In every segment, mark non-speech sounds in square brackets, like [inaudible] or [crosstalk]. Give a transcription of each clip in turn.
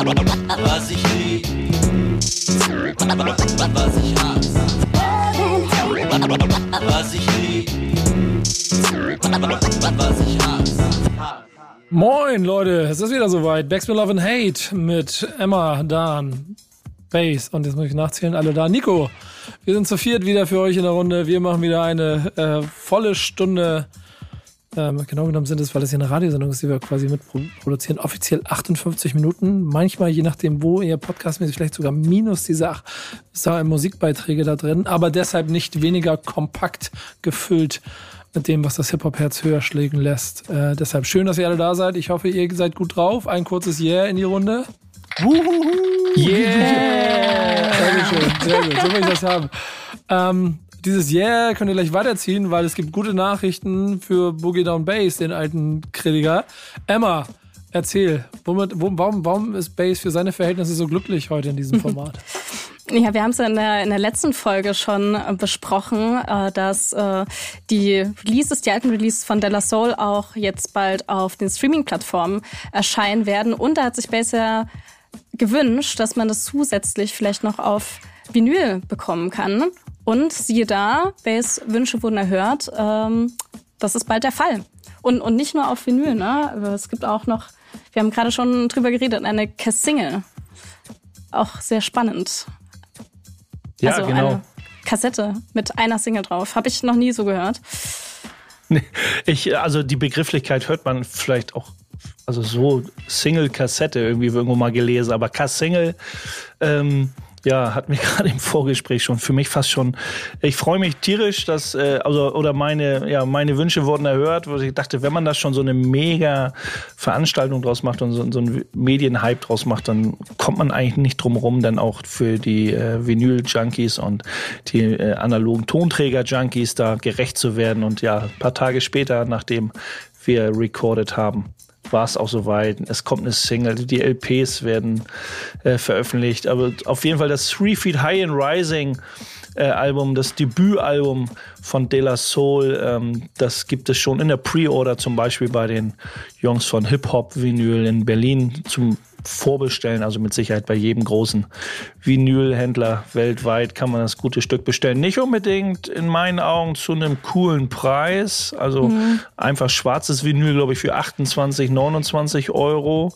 Was ich lieb, was ich hasse. Was ich lieb, was ich hasse. Moin Leute, es ist wieder soweit. Backspin Love and Hate mit Emma, Dan, Bass und jetzt muss ich nachzählen, alle da. Nico, wir sind zu viert wieder für euch in der Runde. Wir machen wieder eine äh, volle Stunde. Ähm, genau genommen sind es, weil es hier eine Radiosendung ist, die wir quasi mitproduzieren, offiziell 58 Minuten. Manchmal, je nachdem, wo ihr podcastmäßig, vielleicht sogar minus diese ach, Musikbeiträge da drin, aber deshalb nicht weniger kompakt gefüllt mit dem, was das Hip-Hop-Herz höher schlägen lässt. Äh, deshalb schön, dass ihr alle da seid. Ich hoffe, ihr seid gut drauf. Ein kurzes Yeah in die Runde. Yeah! Sehr schön, sehr gut. So will ich das haben. Ähm, dieses Yeah könnt ihr gleich weiterziehen, weil es gibt gute Nachrichten für Boogie Down Bass, den alten Kritiker. Emma, erzähl, womit, wo, warum, warum ist Bass für seine Verhältnisse so glücklich heute in diesem [laughs] Format? Ja, wir haben es ja in der, in der letzten Folge schon äh, besprochen, äh, dass äh, die Releases, die alten Releases von Della Soul auch jetzt bald auf den Streaming-Plattformen erscheinen werden. Und da hat sich Bass ja gewünscht, dass man das zusätzlich vielleicht noch auf Vinyl bekommen kann. Und siehe da, Bass Wünsche wurden erhört. Ähm, das ist bald der Fall. Und, und nicht nur auf Vinyl, ne? Es gibt auch noch, wir haben gerade schon drüber geredet, eine Cass-Single. Auch sehr spannend. Ja, also genau. eine Kassette mit einer Single drauf. Habe ich noch nie so gehört. Ich, also die Begrifflichkeit hört man vielleicht auch, also so Single-Kassette irgendwie irgendwo mal gelesen, aber Kass-Single, ähm, ja, hat mir [laughs] gerade im Vorgespräch schon für mich fast schon. Ich freue mich tierisch, dass äh, also oder meine ja meine Wünsche wurden erhört, wo ich dachte, wenn man das schon so eine mega Veranstaltung draus macht und so, so einen Medienhype draus macht, dann kommt man eigentlich nicht drum rum, dann auch für die äh, Vinyl Junkies und die äh, analogen Tonträger Junkies da gerecht zu werden und ja, ein paar Tage später, nachdem wir recorded haben, war es auch soweit. Es kommt eine Single, die LPs werden äh, veröffentlicht. Aber auf jeden Fall das Three Feet High and Rising äh, Album, das Debütalbum von De La Soul, ähm, das gibt es schon in der Pre-Order, zum Beispiel bei den Jungs von Hip Hop Vinyl in Berlin zum vorbestellen. Also mit Sicherheit bei jedem großen Vinylhändler weltweit kann man das gute Stück bestellen. Nicht unbedingt in meinen Augen zu einem coolen Preis. Also mhm. einfach schwarzes Vinyl, glaube ich, für 28, 29 Euro.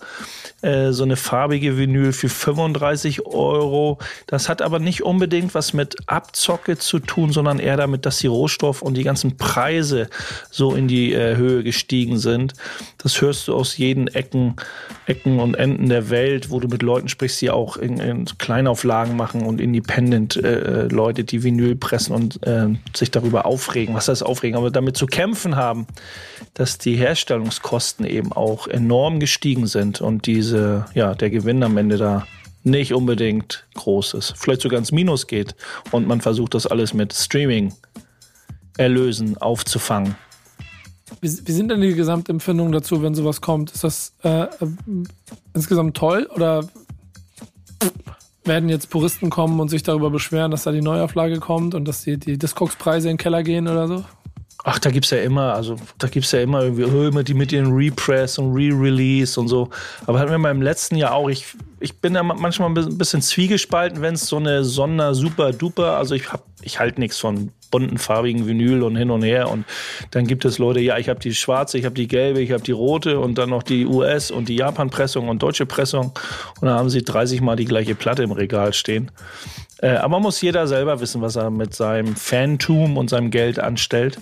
Äh, so eine farbige Vinyl für 35 Euro. Das hat aber nicht unbedingt was mit Abzocke zu tun, sondern eher damit, dass die Rohstoff und die ganzen Preise so in die äh, Höhe gestiegen sind. Das hörst du aus jeden Ecken, Ecken und Enden der Welt, wo du mit Leuten sprichst, die auch in, in Kleinauflagen machen und Independent-Leute, äh, die Vinyl pressen und äh, sich darüber aufregen. Was heißt aufregen? Aber damit zu kämpfen haben, dass die Herstellungskosten eben auch enorm gestiegen sind und diese, ja, der Gewinn am Ende da nicht unbedingt groß ist. Vielleicht sogar ins Minus geht und man versucht das alles mit Streaming Erlösen aufzufangen. Wie, wie sind denn die Gesamtempfindungen dazu, wenn sowas kommt? Ist das äh, insgesamt toll oder werden jetzt Puristen kommen und sich darüber beschweren, dass da die Neuauflage kommt und dass die, die Discogs-Preise in den Keller gehen oder so? Ach, da gibt's ja immer, also da gibt's ja immer irgendwie oh, die mit den Repress und Re-Release und so. Aber hatten wir mal im letzten Jahr auch, ich, ich bin da manchmal ein bisschen zwiegespalten, wenn es so eine Sonder super duper, also ich hab, ich halte nichts von bunten farbigen Vinyl und hin und her und dann gibt es Leute, ja, ich habe die schwarze, ich habe die gelbe, ich habe die rote und dann noch die US und die Japan Pressung und deutsche Pressung und dann haben sie 30 mal die gleiche Platte im Regal stehen. Äh, aber muss jeder selber wissen, was er mit seinem Fantum und seinem Geld anstellt.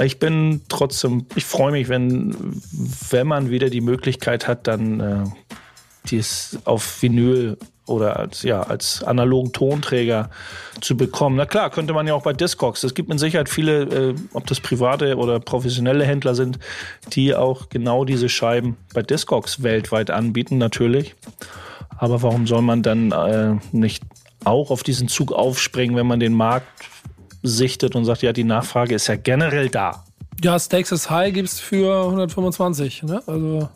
Ich bin trotzdem, ich freue mich, wenn, wenn man wieder die Möglichkeit hat, dann äh, dies auf Vinyl oder als, ja, als analogen Tonträger zu bekommen. Na klar, könnte man ja auch bei Discogs. Es gibt mit Sicherheit viele, äh, ob das private oder professionelle Händler sind, die auch genau diese Scheiben bei Discogs weltweit anbieten, natürlich. Aber warum soll man dann äh, nicht auch auf diesen Zug aufspringen, wenn man den Markt sichtet und sagt, ja, die Nachfrage ist ja generell da. Ja, Stakes is High gibt es für 125, ne? Also.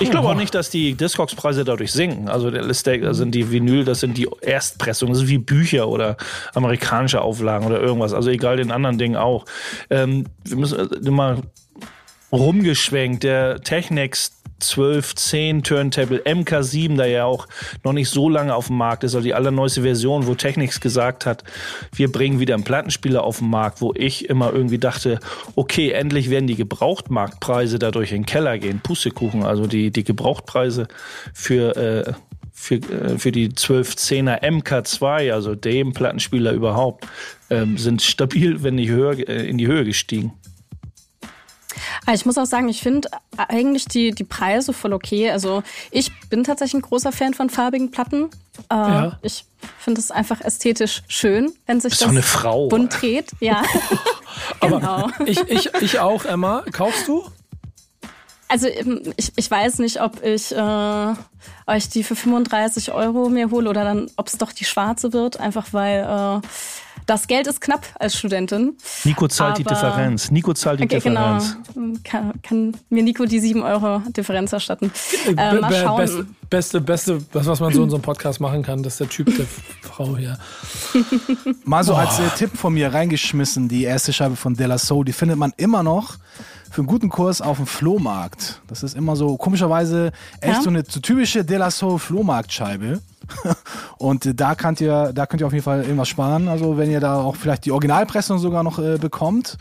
Ich glaube auch nicht, dass die Discogs-Preise dadurch sinken. Also der das sind die Vinyl, das sind die Erstpressungen, das sind wie Bücher oder amerikanische Auflagen oder irgendwas. Also egal den anderen Dingen auch. Ähm, wir müssen immer rumgeschwenkt. Der Technics 1210 Turntable MK7, der ja auch noch nicht so lange auf dem Markt ist, also die allerneueste Version, wo Technics gesagt hat, wir bringen wieder einen Plattenspieler auf den Markt, wo ich immer irgendwie dachte, okay, endlich werden die Gebrauchtmarktpreise dadurch in den Keller gehen. Pustekuchen, also die, die Gebrauchtpreise für, äh, für, äh, für die 1210er MK2, also dem Plattenspieler überhaupt, ähm, sind stabil, wenn nicht höher, äh, in die Höhe gestiegen. Ah, ich muss auch sagen, ich finde eigentlich die, die Preise voll okay. Also ich bin tatsächlich ein großer Fan von farbigen Platten. Äh, ja. Ich finde es einfach ästhetisch schön, wenn sich das eine Frau. bunt dreht. Ja. [laughs] Aber [laughs] genau. ich, ich, ich auch, Emma. Kaufst du? Also ähm, ich, ich weiß nicht, ob ich äh, euch die für 35 Euro mir hole oder dann, ob es doch die schwarze wird, einfach weil äh, das Geld ist knapp als Studentin. Nico zahlt die Differenz. Nico zahlt die okay, genau. Differenz. Genau. Kann, kann, mir Nico die 7 Euro Differenz erstatten. Äh, mal schauen. Beste, beste, beste, das, was man so in so einem Podcast machen kann, das ist der Typ der [laughs] Frau hier. Mal so oh. als äh, Tipp von mir reingeschmissen, die erste Scheibe von De La Soul, die findet man immer noch für einen guten Kurs auf dem Flohmarkt. Das ist immer so komischerweise echt ja? so eine so typische De La Soul Flohmarktscheibe. [laughs] und da könnt ihr, da könnt ihr auf jeden Fall irgendwas sparen. Also wenn ihr da auch vielleicht die Originalpressung sogar noch äh, bekommt,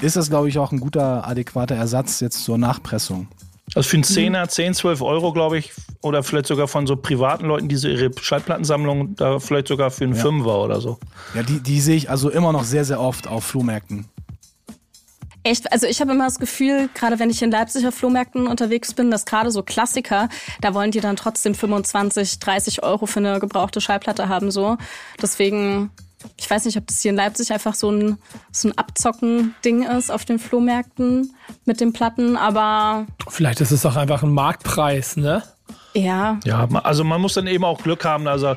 ist das, glaube ich, auch ein guter, adäquater Ersatz jetzt zur Nachpressung. Also für einen Zehner, 10, 12 Euro, glaube ich, oder vielleicht sogar von so privaten Leuten, die so ihre Schallplattensammlung, da vielleicht sogar für einen ja. Fünfer oder so. Ja, die, die sehe ich also immer noch sehr, sehr oft auf Flohmärkten. Echt, also ich habe immer das Gefühl, gerade wenn ich in Leipziger Flohmärkten unterwegs bin, dass gerade so Klassiker, da wollen die dann trotzdem 25, 30 Euro für eine gebrauchte Schallplatte haben, so. Deswegen, ich weiß nicht, ob das hier in Leipzig einfach so ein, so ein Abzocken-Ding ist auf den Flohmärkten mit den Platten, aber. Vielleicht ist es auch einfach ein Marktpreis, ne? Ja. Ja, also man muss dann eben auch Glück haben. Also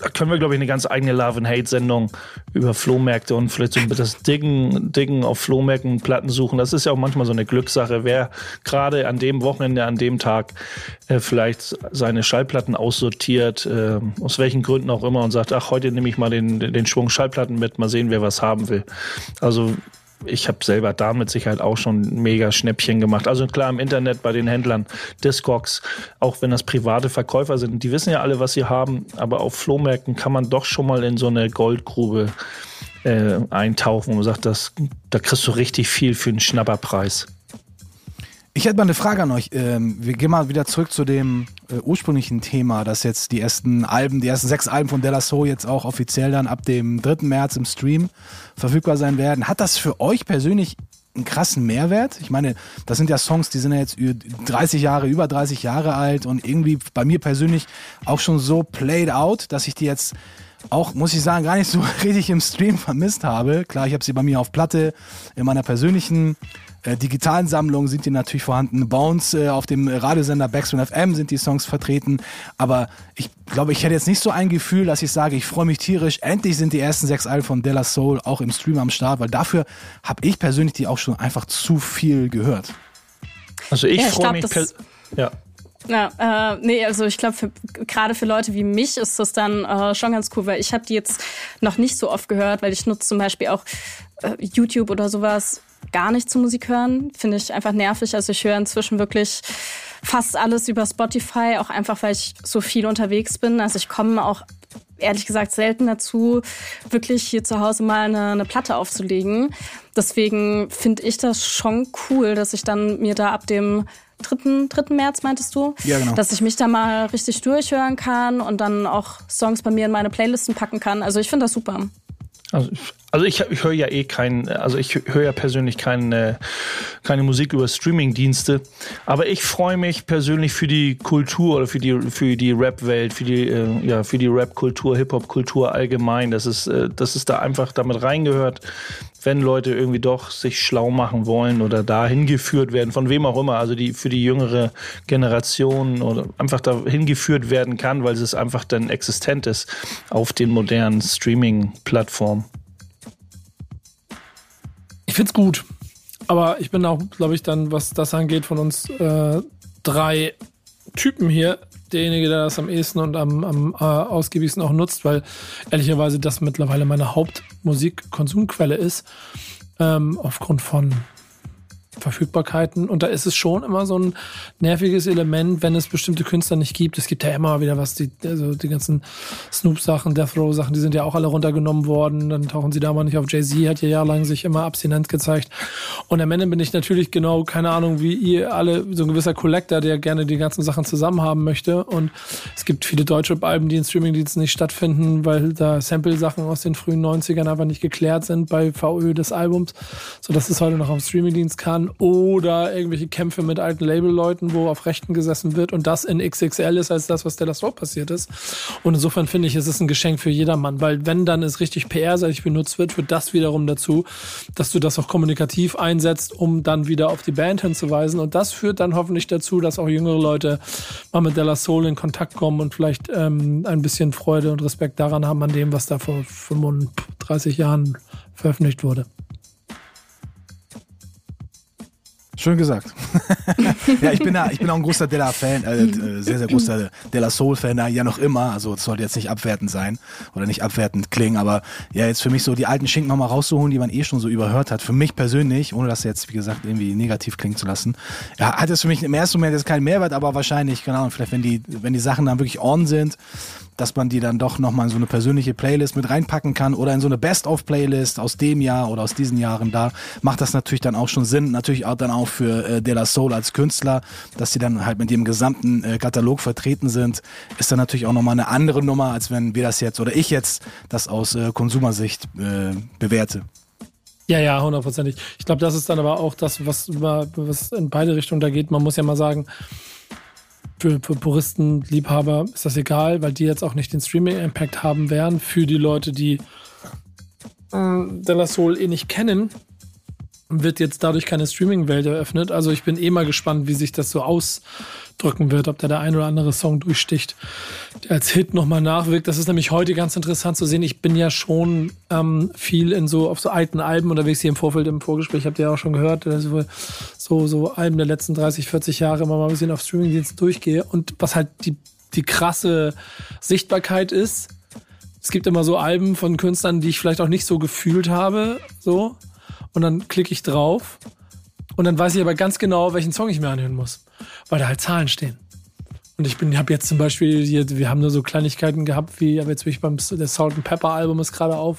da können wir, glaube ich, eine ganz eigene Love and Hate-Sendung über Flohmärkte und vielleicht so das Diggen, Diggen auf Flohmärkten, Platten suchen. Das ist ja auch manchmal so eine Glückssache, wer gerade an dem Wochenende, an dem Tag äh, vielleicht seine Schallplatten aussortiert, äh, aus welchen Gründen auch immer und sagt, ach, heute nehme ich mal den, den Schwung Schallplatten mit, mal sehen, wer was haben will. Also ich habe selber da mit Sicherheit auch schon mega Schnäppchen gemacht. Also klar im Internet bei den Händlern Discogs, auch wenn das private Verkäufer sind, die wissen ja alle, was sie haben, aber auf Flohmärkten kann man doch schon mal in so eine Goldgrube äh, eintauchen und sagt, das, da kriegst du richtig viel für einen Schnapperpreis. Ich hätte mal eine Frage an euch. Ähm, wir gehen mal wieder zurück zu dem äh, ursprünglichen Thema, dass jetzt die ersten Alben, die ersten sechs Alben von Della Soul jetzt auch offiziell dann ab dem 3. März im Stream verfügbar sein werden. Hat das für euch persönlich einen krassen Mehrwert? Ich meine, das sind ja Songs, die sind ja jetzt 30 Jahre, über 30 Jahre alt und irgendwie bei mir persönlich auch schon so played out, dass ich die jetzt auch, muss ich sagen, gar nicht so [laughs] richtig im Stream vermisst habe. Klar, ich habe sie bei mir auf Platte in meiner persönlichen äh, digitalen Sammlungen sind die natürlich vorhanden. Bounce äh, auf dem Radiosender Backstone FM sind die Songs vertreten. Aber ich glaube, ich hätte jetzt nicht so ein Gefühl, dass ich sage, ich freue mich tierisch. Endlich sind die ersten sechs Alben von Della Soul auch im Stream am Start, weil dafür habe ich persönlich die auch schon einfach zu viel gehört. Also ich, ja, ich freue mich. Ja. Ja, äh, nee, also ich glaube, gerade für Leute wie mich ist das dann äh, schon ganz cool, weil ich habe die jetzt noch nicht so oft gehört, weil ich nutze zum Beispiel auch äh, YouTube oder sowas gar nicht zu Musik hören. Finde ich einfach nervig. Also ich höre inzwischen wirklich fast alles über Spotify, auch einfach, weil ich so viel unterwegs bin. Also ich komme auch ehrlich gesagt selten dazu, wirklich hier zu Hause mal eine, eine Platte aufzulegen. Deswegen finde ich das schon cool, dass ich dann mir da ab dem 3. 3. März, meintest du? Ja, genau. Dass ich mich da mal richtig durchhören kann und dann auch Songs bei mir in meine Playlisten packen kann. Also ich finde das super. Also, also ich, ich höre ja eh kein, also ich höre ja persönlich keine, keine Musik über Streaming-Dienste, aber ich freue mich persönlich für die Kultur oder für die für die Rap-Welt, für die äh, ja für die Rap-Kultur, Hip-Hop-Kultur allgemein, dass es äh, dass es da einfach damit reingehört, wenn Leute irgendwie doch sich schlau machen wollen oder dahin geführt werden, von wem auch immer, also die für die jüngere Generation oder einfach dahin geführt werden kann, weil es einfach dann existent ist auf den modernen Streaming-Plattformen. Ich find's gut. Aber ich bin auch, glaube ich, dann, was das angeht, von uns äh, drei Typen hier derjenige, der das am ehesten und am, am äh, ausgiebigsten auch nutzt, weil ehrlicherweise das mittlerweile meine Hauptmusikkonsumquelle ist. Ähm, aufgrund von Verfügbarkeiten. Und da ist es schon immer so ein nerviges Element, wenn es bestimmte Künstler nicht gibt. Es gibt ja immer wieder was, die, also die ganzen Snoop-Sachen, Death Row-Sachen, die sind ja auch alle runtergenommen worden. Dann tauchen sie da mal nicht auf. Jay-Z hat ja jahrelang sich immer abstinent gezeigt. Und am Ende bin ich natürlich genau, keine Ahnung, wie ihr alle, so ein gewisser Collector, der gerne die ganzen Sachen zusammen haben möchte. Und es gibt viele deutsche Alben, die in Streamingdiensten nicht stattfinden, weil da Sample-Sachen aus den frühen 90ern einfach nicht geklärt sind bei VÖ des Albums, sodass es heute noch auf Streamingdienst kann oder irgendwelche Kämpfe mit alten Labelleuten, wo auf Rechten gesessen wird und das in XXL ist als das, was Della Soul passiert ist. Und insofern finde ich, es ist ein Geschenk für jedermann, weil wenn dann es richtig PR-seitig benutzt wird, führt das wiederum dazu, dass du das auch kommunikativ einsetzt, um dann wieder auf die Band hinzuweisen. Und das führt dann hoffentlich dazu, dass auch jüngere Leute mal mit Della Soul in Kontakt kommen und vielleicht ähm, ein bisschen Freude und Respekt daran haben an dem, was da vor 35 Jahren veröffentlicht wurde. Schön gesagt. [laughs] ja, ich bin, da, ich bin auch ein großer Della-Fan, äh, äh, sehr, sehr großer Della Soul-Fan, ja noch immer. Also es sollte jetzt nicht abwertend sein oder nicht abwertend klingen, aber ja, jetzt für mich so die alten Schinken nochmal rauszuholen, die man eh schon so überhört hat. Für mich persönlich, ohne das jetzt, wie gesagt, irgendwie negativ klingen zu lassen, ja, hat es für mich im ersten Moment jetzt keinen Mehrwert, aber wahrscheinlich, keine Ahnung, vielleicht wenn die, wenn die Sachen dann wirklich on sind, dass man die dann doch nochmal in so eine persönliche Playlist mit reinpacken kann oder in so eine Best-of-Playlist aus dem Jahr oder aus diesen Jahren da, macht das natürlich dann auch schon Sinn. Natürlich auch dann auch für äh, De La Soul als Künstler, dass sie dann halt mit dem gesamten äh, Katalog vertreten sind, ist dann natürlich auch nochmal eine andere Nummer, als wenn wir das jetzt oder ich jetzt das aus äh, Konsumersicht äh, bewerte. Ja, ja, hundertprozentig. Ich glaube, das ist dann aber auch das, was, was in beide Richtungen da geht. Man muss ja mal sagen, für, für Puristen, Liebhaber ist das egal, weil die jetzt auch nicht den Streaming-Impact haben werden. Für die Leute, die äh, De Soul eh nicht kennen, wird jetzt dadurch keine Streaming-Welt eröffnet. Also ich bin eh mal gespannt, wie sich das so ausdrücken wird, ob da der ein oder andere Song durchsticht, der als Hit nochmal nachwirkt. Das ist nämlich heute ganz interessant zu sehen. Ich bin ja schon ähm, viel in so auf so alten Alben unterwegs hier im Vorfeld im Vorgespräch, habt ihr ja auch schon gehört, so, so Alben der letzten 30, 40 Jahre immer mal ein bisschen auf Streamingdiensten durchgehe. Und was halt die, die krasse Sichtbarkeit ist, es gibt immer so Alben von Künstlern, die ich vielleicht auch nicht so gefühlt habe, so und dann klicke ich drauf und dann weiß ich aber ganz genau, welchen Song ich mir anhören muss, weil da halt Zahlen stehen. Und ich bin, habe jetzt zum Beispiel wir haben nur so Kleinigkeiten gehabt, wie, jetzt bin ich beim der Salt and Pepper Album ist gerade auf,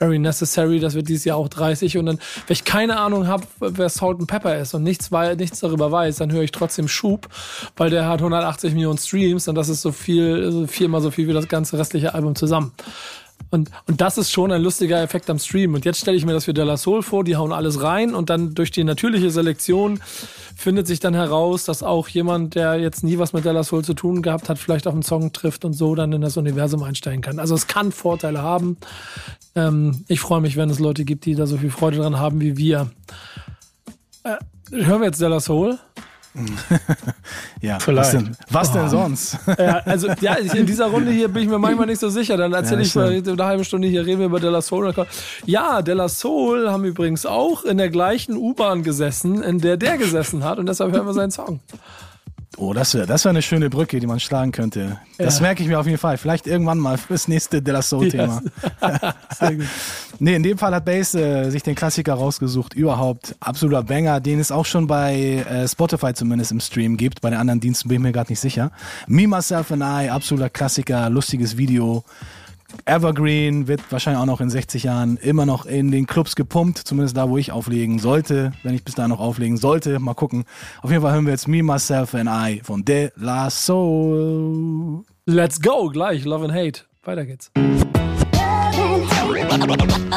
Very Necessary, das wird dieses Jahr auch 30 und dann, wenn ich keine Ahnung habe, wer Salt and Pepper ist und nichts, weil, nichts darüber weiß, dann höre ich trotzdem Schub, weil der hat 180 Millionen Streams und das ist so viel, so viermal so viel wie das ganze restliche Album zusammen. Und, und das ist schon ein lustiger Effekt am Stream. Und jetzt stelle ich mir das für De La Soul vor, die hauen alles rein und dann durch die natürliche Selektion findet sich dann heraus, dass auch jemand, der jetzt nie was mit De La Soul zu tun gehabt hat, vielleicht auf einen Song trifft und so dann in das Universum einsteigen kann. Also es kann Vorteile haben. Ähm, ich freue mich, wenn es Leute gibt, die da so viel Freude dran haben wie wir. Äh, hören wir jetzt De La Soul? [laughs] ja, Vielleicht. was denn, was denn oh. sonst? Ja, also ja, in dieser Runde hier bin ich mir manchmal nicht so sicher. Dann erzähle ja, ich mal eine halbe Stunde hier, reden wir über Della Soul. Ja, Della Soul haben übrigens auch in der gleichen U-Bahn gesessen, in der der gesessen hat und deshalb hören wir seinen Song. Oh, das wäre das wär eine schöne Brücke, die man schlagen könnte. Das ja. merke ich mir auf jeden Fall. Vielleicht irgendwann mal fürs nächste De La Soul-Thema. Yes. [laughs] nee, in dem Fall hat Bass äh, sich den Klassiker rausgesucht. Überhaupt absoluter Banger, den es auch schon bei äh, Spotify zumindest im Stream gibt. Bei den anderen Diensten bin ich mir gerade nicht sicher. Me, Myself and I, absoluter Klassiker, lustiges Video. Evergreen wird wahrscheinlich auch noch in 60 Jahren immer noch in den Clubs gepumpt, zumindest da, wo ich auflegen sollte, wenn ich bis da noch auflegen sollte. Mal gucken. Auf jeden Fall hören wir jetzt Me, Myself and I von De La Soul. Let's go, gleich, Love and Hate. Weiter geht's.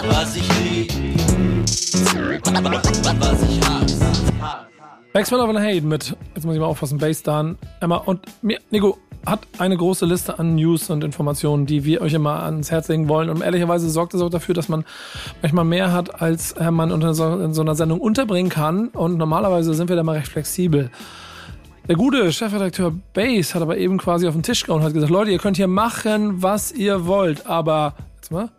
Was ich lieb, was ich hasse. Maxwell Hate mit, jetzt muss ich mal aufpassen, Bass Down, Emma und mir, Nico, hat eine große Liste an News und Informationen, die wir euch immer ans Herz legen wollen. Und ehrlicherweise sorgt es auch dafür, dass man manchmal mehr hat, als man in so einer Sendung unterbringen kann. Und normalerweise sind wir da mal recht flexibel. Der gute Chefredakteur Base hat aber eben quasi auf den Tisch gehauen und hat gesagt, Leute, ihr könnt hier machen, was ihr wollt, aber jetzt mal.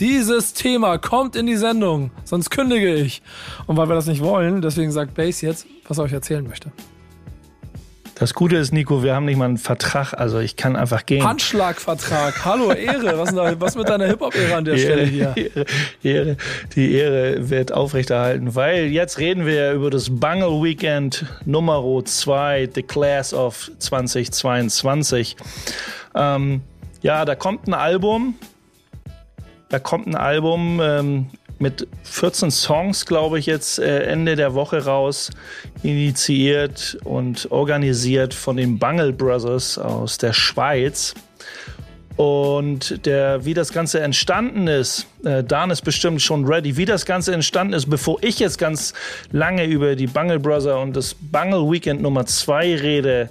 Dieses Thema kommt in die Sendung, sonst kündige ich. Und weil wir das nicht wollen, deswegen sagt Base jetzt, was er euch erzählen möchte. Das Gute ist, Nico, wir haben nicht mal einen Vertrag, also ich kann einfach gehen. Handschlagvertrag. Hallo, Ehre. Was, da, was mit deiner Hip-Hop-Ära an der Stelle hier? Ehre, Ehre, die Ehre wird aufrechterhalten, weil jetzt reden wir über das Bungle Weekend Nummer 2, The Class of 2022. Ähm, ja, da kommt ein Album. Da kommt ein Album ähm, mit 14 Songs, glaube ich, jetzt äh, Ende der Woche raus, initiiert und organisiert von den Bungle Brothers aus der Schweiz. Und der, wie das Ganze entstanden ist, äh, Dan ist bestimmt schon ready, wie das Ganze entstanden ist, bevor ich jetzt ganz lange über die Bungle Brother und das Bungle Weekend Nummer 2 rede,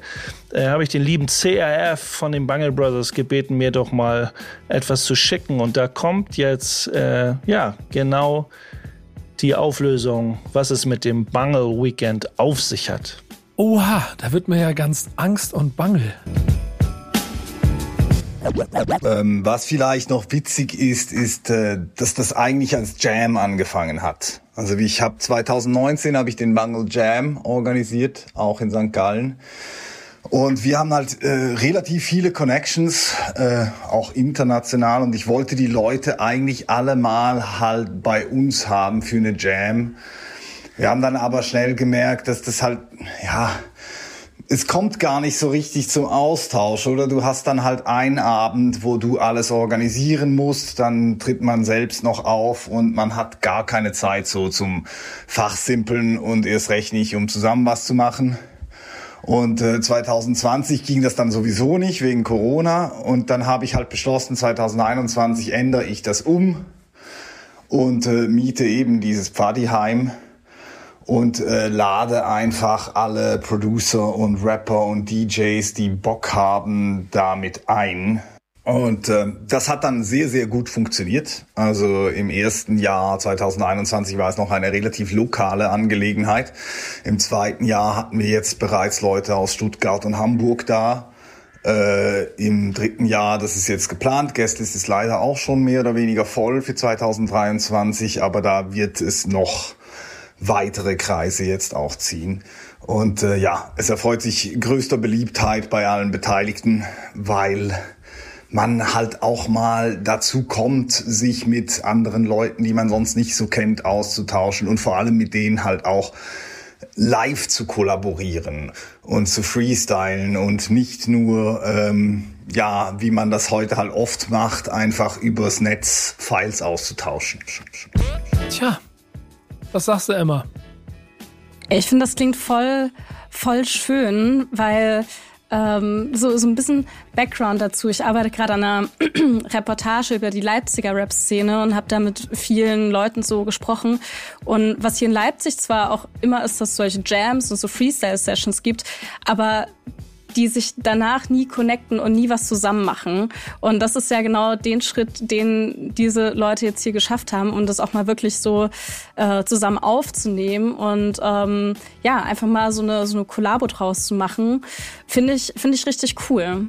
äh, habe ich den lieben CRF von den Bungle Brothers gebeten, mir doch mal etwas zu schicken. Und da kommt jetzt, äh, ja, genau die Auflösung, was es mit dem Bungle Weekend auf sich hat. Oha, da wird mir ja ganz Angst und Bangel. Ähm, was vielleicht noch witzig ist, ist, äh, dass das eigentlich als Jam angefangen hat. Also ich habe 2019 habe ich den Bungle Jam organisiert, auch in St. Gallen. Und wir haben halt äh, relativ viele Connections, äh, auch international. Und ich wollte die Leute eigentlich alle mal halt bei uns haben für eine Jam. Wir haben dann aber schnell gemerkt, dass das halt, ja, es kommt gar nicht so richtig zum Austausch, oder? Du hast dann halt einen Abend, wo du alles organisieren musst, dann tritt man selbst noch auf und man hat gar keine Zeit so zum Fachsimpeln und erst recht nicht, um zusammen was zu machen. Und äh, 2020 ging das dann sowieso nicht wegen Corona und dann habe ich halt beschlossen, 2021 ändere ich das um und äh, miete eben dieses Pfadiheim und äh, lade einfach alle Producer und Rapper und DJs, die Bock haben, damit ein. Und äh, das hat dann sehr, sehr gut funktioniert. Also im ersten Jahr 2021 war es noch eine relativ lokale Angelegenheit. Im zweiten Jahr hatten wir jetzt bereits Leute aus Stuttgart und Hamburg da. Äh, Im dritten Jahr, das ist jetzt geplant, Guestlist ist leider auch schon mehr oder weniger voll für 2023, aber da wird es noch weitere Kreise jetzt auch ziehen. Und äh, ja, es erfreut sich größter Beliebtheit bei allen Beteiligten, weil man halt auch mal dazu kommt, sich mit anderen Leuten, die man sonst nicht so kennt, auszutauschen und vor allem mit denen halt auch live zu kollaborieren und zu freestylen und nicht nur, ähm, ja, wie man das heute halt oft macht, einfach übers Netz Files auszutauschen. Tja, was sagst du, Emma? Ich finde, das klingt voll, voll schön, weil ähm, so, so ein bisschen Background dazu. Ich arbeite gerade an einer [clears throat] Reportage über die Leipziger Rap-Szene und habe da mit vielen Leuten so gesprochen. Und was hier in Leipzig zwar auch immer ist, dass es solche Jams und so Freestyle-Sessions gibt, aber die sich danach nie connecten und nie was zusammen machen. Und das ist ja genau den Schritt, den diese Leute jetzt hier geschafft haben, um das auch mal wirklich so äh, zusammen aufzunehmen und ähm, ja, einfach mal so eine, so eine Kollabo draus zu machen, finde ich, finde ich richtig cool.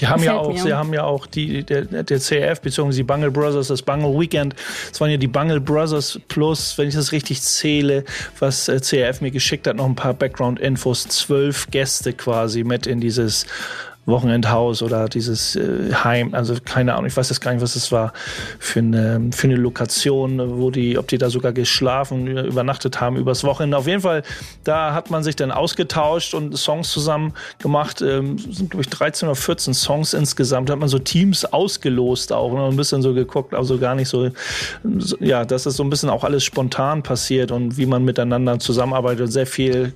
Die haben ja auch, mir. sie haben ja auch die, der, der CF bzw. die Bungle Brothers, das Bungle Weekend. Es waren ja die Bungle Brothers plus, wenn ich das richtig zähle, was äh, CF mir geschickt hat, noch ein paar Background-Infos. Zwölf Gäste quasi mit in dieses Wochenendhaus oder dieses äh, Heim, also keine Ahnung, ich weiß jetzt gar nicht, was es war für eine, für eine Lokation, wo die, ob die da sogar geschlafen, übernachtet haben übers Wochenende. Auf jeden Fall, da hat man sich dann ausgetauscht und Songs zusammen gemacht. Ähm, sind, glaube ich, 13 oder 14 Songs insgesamt. Da hat man so Teams ausgelost auch und ein bisschen so geguckt, also gar nicht so, so, ja, dass das so ein bisschen auch alles spontan passiert und wie man miteinander zusammenarbeitet. Und sehr viel,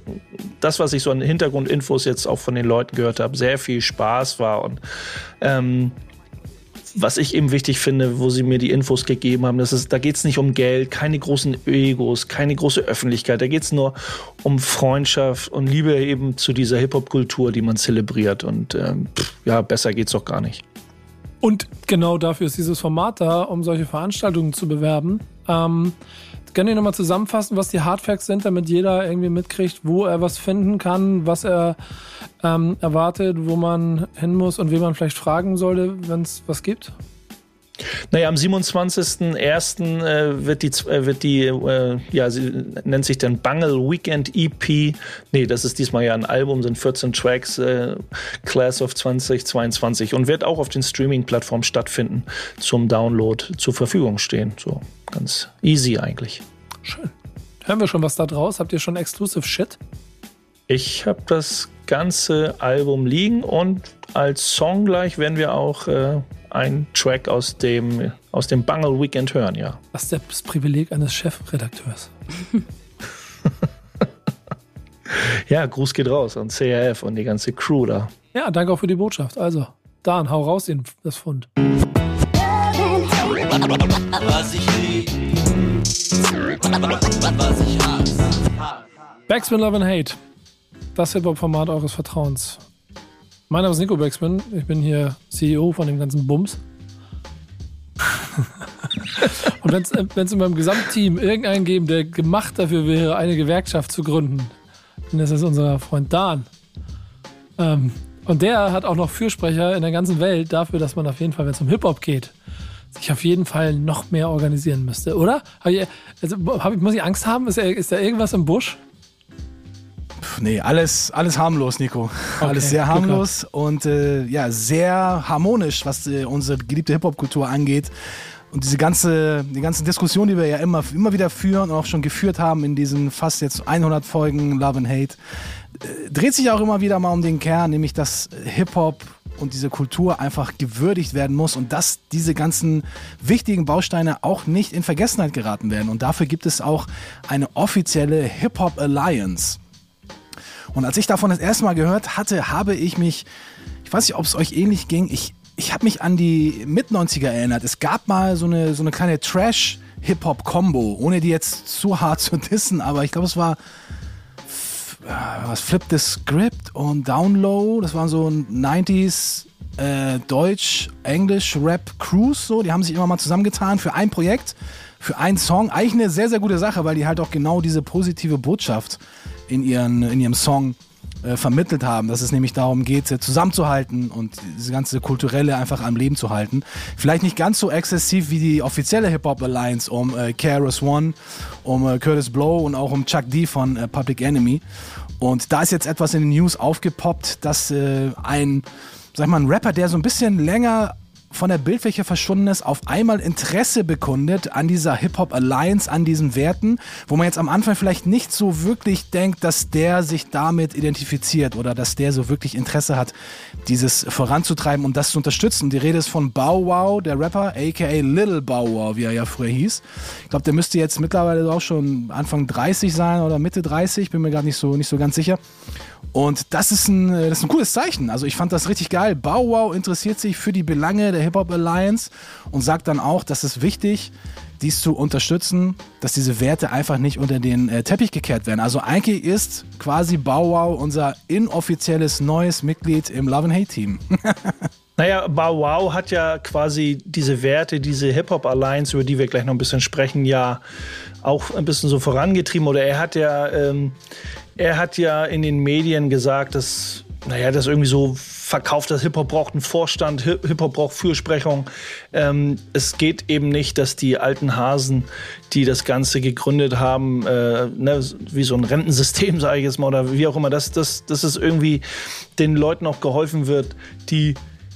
das, was ich so an Hintergrundinfos jetzt auch von den Leuten gehört habe, sehr viel Spaß Spaß war. Und ähm, was ich eben wichtig finde, wo sie mir die Infos gegeben haben, das ist, da geht es nicht um Geld, keine großen Egos, keine große Öffentlichkeit. Da geht es nur um Freundschaft und Liebe eben zu dieser Hip-Hop-Kultur, die man zelebriert. Und ähm, pff, ja, besser geht's doch gar nicht. Und genau dafür ist dieses Format da, um solche Veranstaltungen zu bewerben. Ähm, Können ihr nochmal zusammenfassen, was die Hardfacts sind, damit jeder irgendwie mitkriegt, wo er was finden kann, was er ähm, erwartet, wo man hin muss und wen man vielleicht fragen sollte, wenn es was gibt? Naja, am 27.01. Äh, wird die, äh, wird die äh, ja, sie nennt sich dann Bungle Weekend EP. Nee, das ist diesmal ja ein Album, sind 14 Tracks, äh, Class of 2022 und wird auch auf den Streaming-Plattformen stattfinden, zum Download zur Verfügung stehen. So ganz easy eigentlich. Schön. Hören wir schon was da draus? Habt ihr schon Exclusive Shit? Ich habe das ganze Album liegen und als Song gleich werden wir auch äh, einen Track aus dem, aus dem Bungle Weekend hören, ja. Das ist das Privileg eines Chefredakteurs. [laughs] ja, Gruß geht raus an CRF und die ganze Crew da. Ja, danke auch für die Botschaft. Also, Dan, hau raus in das Fund. Was ich lieb, was ich hasse. Backspin Love and Hate. Das Hip-Hop-Format eures Vertrauens. Mein Name ist Nico Backspin. Ich bin hier CEO von dem ganzen Bums. [laughs] Und wenn es in meinem Gesamtteam irgendeinen geben, der gemacht dafür wäre, eine Gewerkschaft zu gründen, dann ist es unser Freund Dan. Ähm, und der hat auch noch Fürsprecher in der ganzen Welt dafür, dass man auf jeden Fall, wenn es um Hip-Hop geht, sich auf jeden Fall noch mehr organisieren müsste, oder? Hab ich, also, hab ich, muss ich Angst haben? Ist, ist da irgendwas im Busch? Nee, alles, alles harmlos, Nico. [laughs] alles sehr harmlos und äh, ja, sehr harmonisch, was äh, unsere geliebte Hip-Hop-Kultur angeht. Und diese ganze, die ganzen Diskussionen, die wir ja immer, immer wieder führen und auch schon geführt haben in diesen fast jetzt 100 Folgen Love and Hate, äh, dreht sich auch immer wieder mal um den Kern, nämlich dass Hip-Hop und diese Kultur einfach gewürdigt werden muss und dass diese ganzen wichtigen Bausteine auch nicht in Vergessenheit geraten werden. Und dafür gibt es auch eine offizielle Hip-Hop Alliance. Und als ich davon das erste Mal gehört hatte, habe ich mich, ich weiß nicht, ob es euch ähnlich ging, ich, ich habe mich an die Mit-90er erinnert. Es gab mal so eine, so eine kleine Trash-Hip-Hop-Kombo, ohne die jetzt zu hart zu dissen, aber ich glaube, es war was Flip the Script und Down Low, das waren so 90s äh, Deutsch, Englisch, Rap Cruise, so, die haben sich immer mal zusammengetan für ein Projekt, für einen Song. Eigentlich eine sehr, sehr gute Sache, weil die halt auch genau diese positive Botschaft in, ihren, in ihrem Song äh, vermittelt haben, dass es nämlich darum geht, äh, zusammenzuhalten und diese ganze kulturelle einfach am Leben zu halten. Vielleicht nicht ganz so exzessiv wie die offizielle Hip-Hop Alliance um äh, KRS One, um äh, Curtis Blow und auch um Chuck D von äh, Public Enemy. Und da ist jetzt etwas in den News aufgepoppt, dass äh, ein, sag mal, ein Rapper, der so ein bisschen länger von der Bildfläche verschwunden ist, auf einmal Interesse bekundet an dieser Hip-Hop Alliance, an diesen Werten, wo man jetzt am Anfang vielleicht nicht so wirklich denkt, dass der sich damit identifiziert oder dass der so wirklich Interesse hat, dieses voranzutreiben und das zu unterstützen. Die Rede ist von Bow Wow, der Rapper, aka Little Bow Wow, wie er ja früher hieß. Ich glaube, der müsste jetzt mittlerweile auch schon Anfang 30 sein oder Mitte 30, bin mir gerade nicht so, nicht so ganz sicher. Und das ist, ein, äh, das ist ein cooles Zeichen. Also ich fand das richtig geil. Bow Wow interessiert sich für die Belange der Hip-Hop Alliance und sagt dann auch, dass es wichtig dies zu unterstützen, dass diese Werte einfach nicht unter den äh, Teppich gekehrt werden. Also eigentlich ist quasi Bow Wow unser inoffizielles neues Mitglied im Love and Hate Team. [laughs] Naja, Bow Wow hat ja quasi diese Werte, diese Hip-Hop-Alliance, über die wir gleich noch ein bisschen sprechen, ja auch ein bisschen so vorangetrieben. Oder er hat ja, ähm, er hat ja in den Medien gesagt, dass, naja, das irgendwie so verkauft, dass Hip-Hop braucht einen Vorstand, Hip- Hip-Hop braucht Fürsprechung. Ähm, es geht eben nicht, dass die alten Hasen, die das Ganze gegründet haben, äh, ne, wie so ein Rentensystem, [laughs] sage ich jetzt mal, oder wie auch immer, dass, dass, dass es irgendwie den Leuten auch geholfen wird, die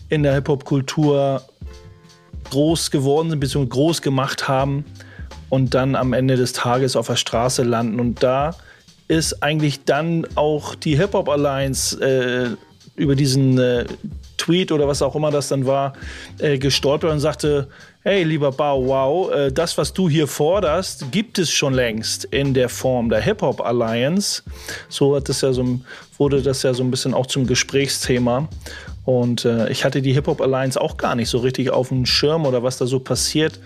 in der Hip-Hop-Kultur groß geworden sind, bzw. groß gemacht haben und dann am Ende des Tages auf der Straße landen. Und da ist eigentlich dann auch die Hip-Hop Alliance äh, über diesen äh, Tweet oder was auch immer das dann war, äh, gestolpert und sagte, hey, lieber Bow Wow, äh, das, was du hier forderst, gibt es schon längst in der Form der Hip-Hop Alliance. So hat das ja so, wurde das ja so ein bisschen auch zum Gesprächsthema. Und äh, ich hatte die Hip-Hop Alliance auch gar nicht so richtig auf dem Schirm oder was da so passiert.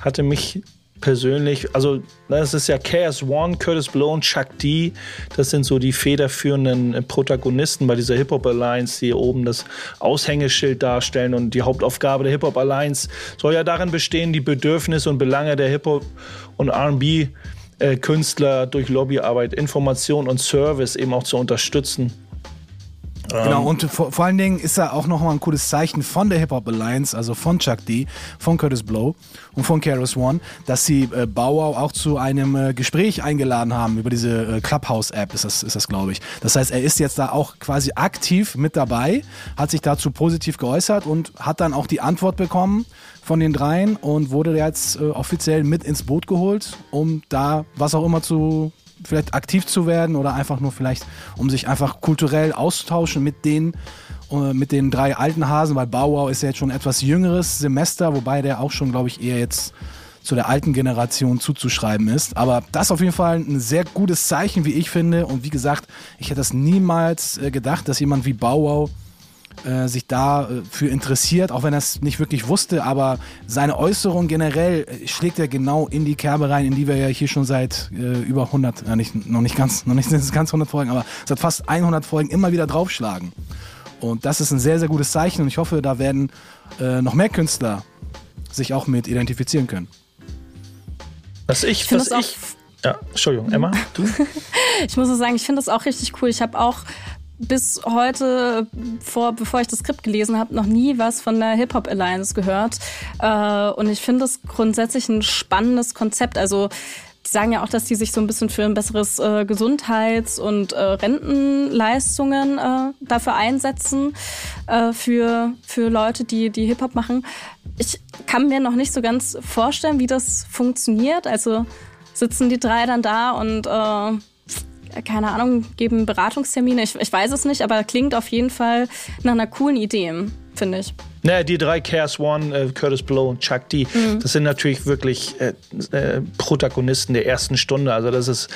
Hatte mich persönlich, also das ist ja KS One, Curtis Blow und Chuck D. Das sind so die federführenden äh, Protagonisten bei dieser Hip-Hop Alliance, die oben das Aushängeschild darstellen. Und die Hauptaufgabe der Hip-Hop Alliance soll ja darin bestehen, die Bedürfnisse und Belange der Hip-Hop und RB äh, Künstler durch Lobbyarbeit, Information und Service eben auch zu unterstützen. Genau, und vor, vor allen Dingen ist er auch nochmal ein cooles Zeichen von der Hip Hop Alliance, also von Chuck D, von Curtis Blow und von Keras One, dass sie äh, Bauer auch zu einem äh, Gespräch eingeladen haben über diese äh, Clubhouse-App, ist das, ist das glaube ich. Das heißt, er ist jetzt da auch quasi aktiv mit dabei, hat sich dazu positiv geäußert und hat dann auch die Antwort bekommen von den dreien und wurde jetzt äh, offiziell mit ins Boot geholt, um da was auch immer zu vielleicht aktiv zu werden oder einfach nur vielleicht, um sich einfach kulturell auszutauschen mit den, äh, mit den drei alten Hasen, weil Bauau ist ja jetzt schon etwas jüngeres Semester, wobei der auch schon, glaube ich, eher jetzt zu der alten Generation zuzuschreiben ist. Aber das ist auf jeden Fall ein sehr gutes Zeichen, wie ich finde. Und wie gesagt, ich hätte das niemals äh, gedacht, dass jemand wie Bauau äh, sich da äh, für interessiert, auch wenn er es nicht wirklich wusste, aber seine Äußerung generell äh, schlägt er genau in die Kerbe rein, in die wir ja hier schon seit äh, über 100, äh, nicht, noch nicht ganz, noch nicht [laughs] ganz 100 Folgen, aber seit fast 100 Folgen immer wieder draufschlagen. Und das ist ein sehr, sehr gutes Zeichen und ich hoffe, da werden äh, noch mehr Künstler sich auch mit identifizieren können. Was ich, Ich finde was ich, ja, Entschuldigung, Emma, [laughs] du? Ich muss so sagen, ich finde das auch richtig cool. Ich habe auch bis heute, vor, bevor ich das Skript gelesen habe, noch nie was von der Hip Hop Alliance gehört. Äh, und ich finde das grundsätzlich ein spannendes Konzept. Also die sagen ja auch, dass die sich so ein bisschen für ein besseres äh, Gesundheits- und äh, Rentenleistungen äh, dafür einsetzen, äh, für, für Leute, die, die Hip-Hop machen. Ich kann mir noch nicht so ganz vorstellen, wie das funktioniert. Also sitzen die drei dann da und äh, keine Ahnung, geben Beratungstermine. Ich, ich weiß es nicht, aber klingt auf jeden Fall nach einer coolen Idee, finde ich. Naja, die drei Chaos One, äh, Curtis Blow und Chuck D, das sind natürlich wirklich äh, äh, Protagonisten der ersten Stunde. Also das ist,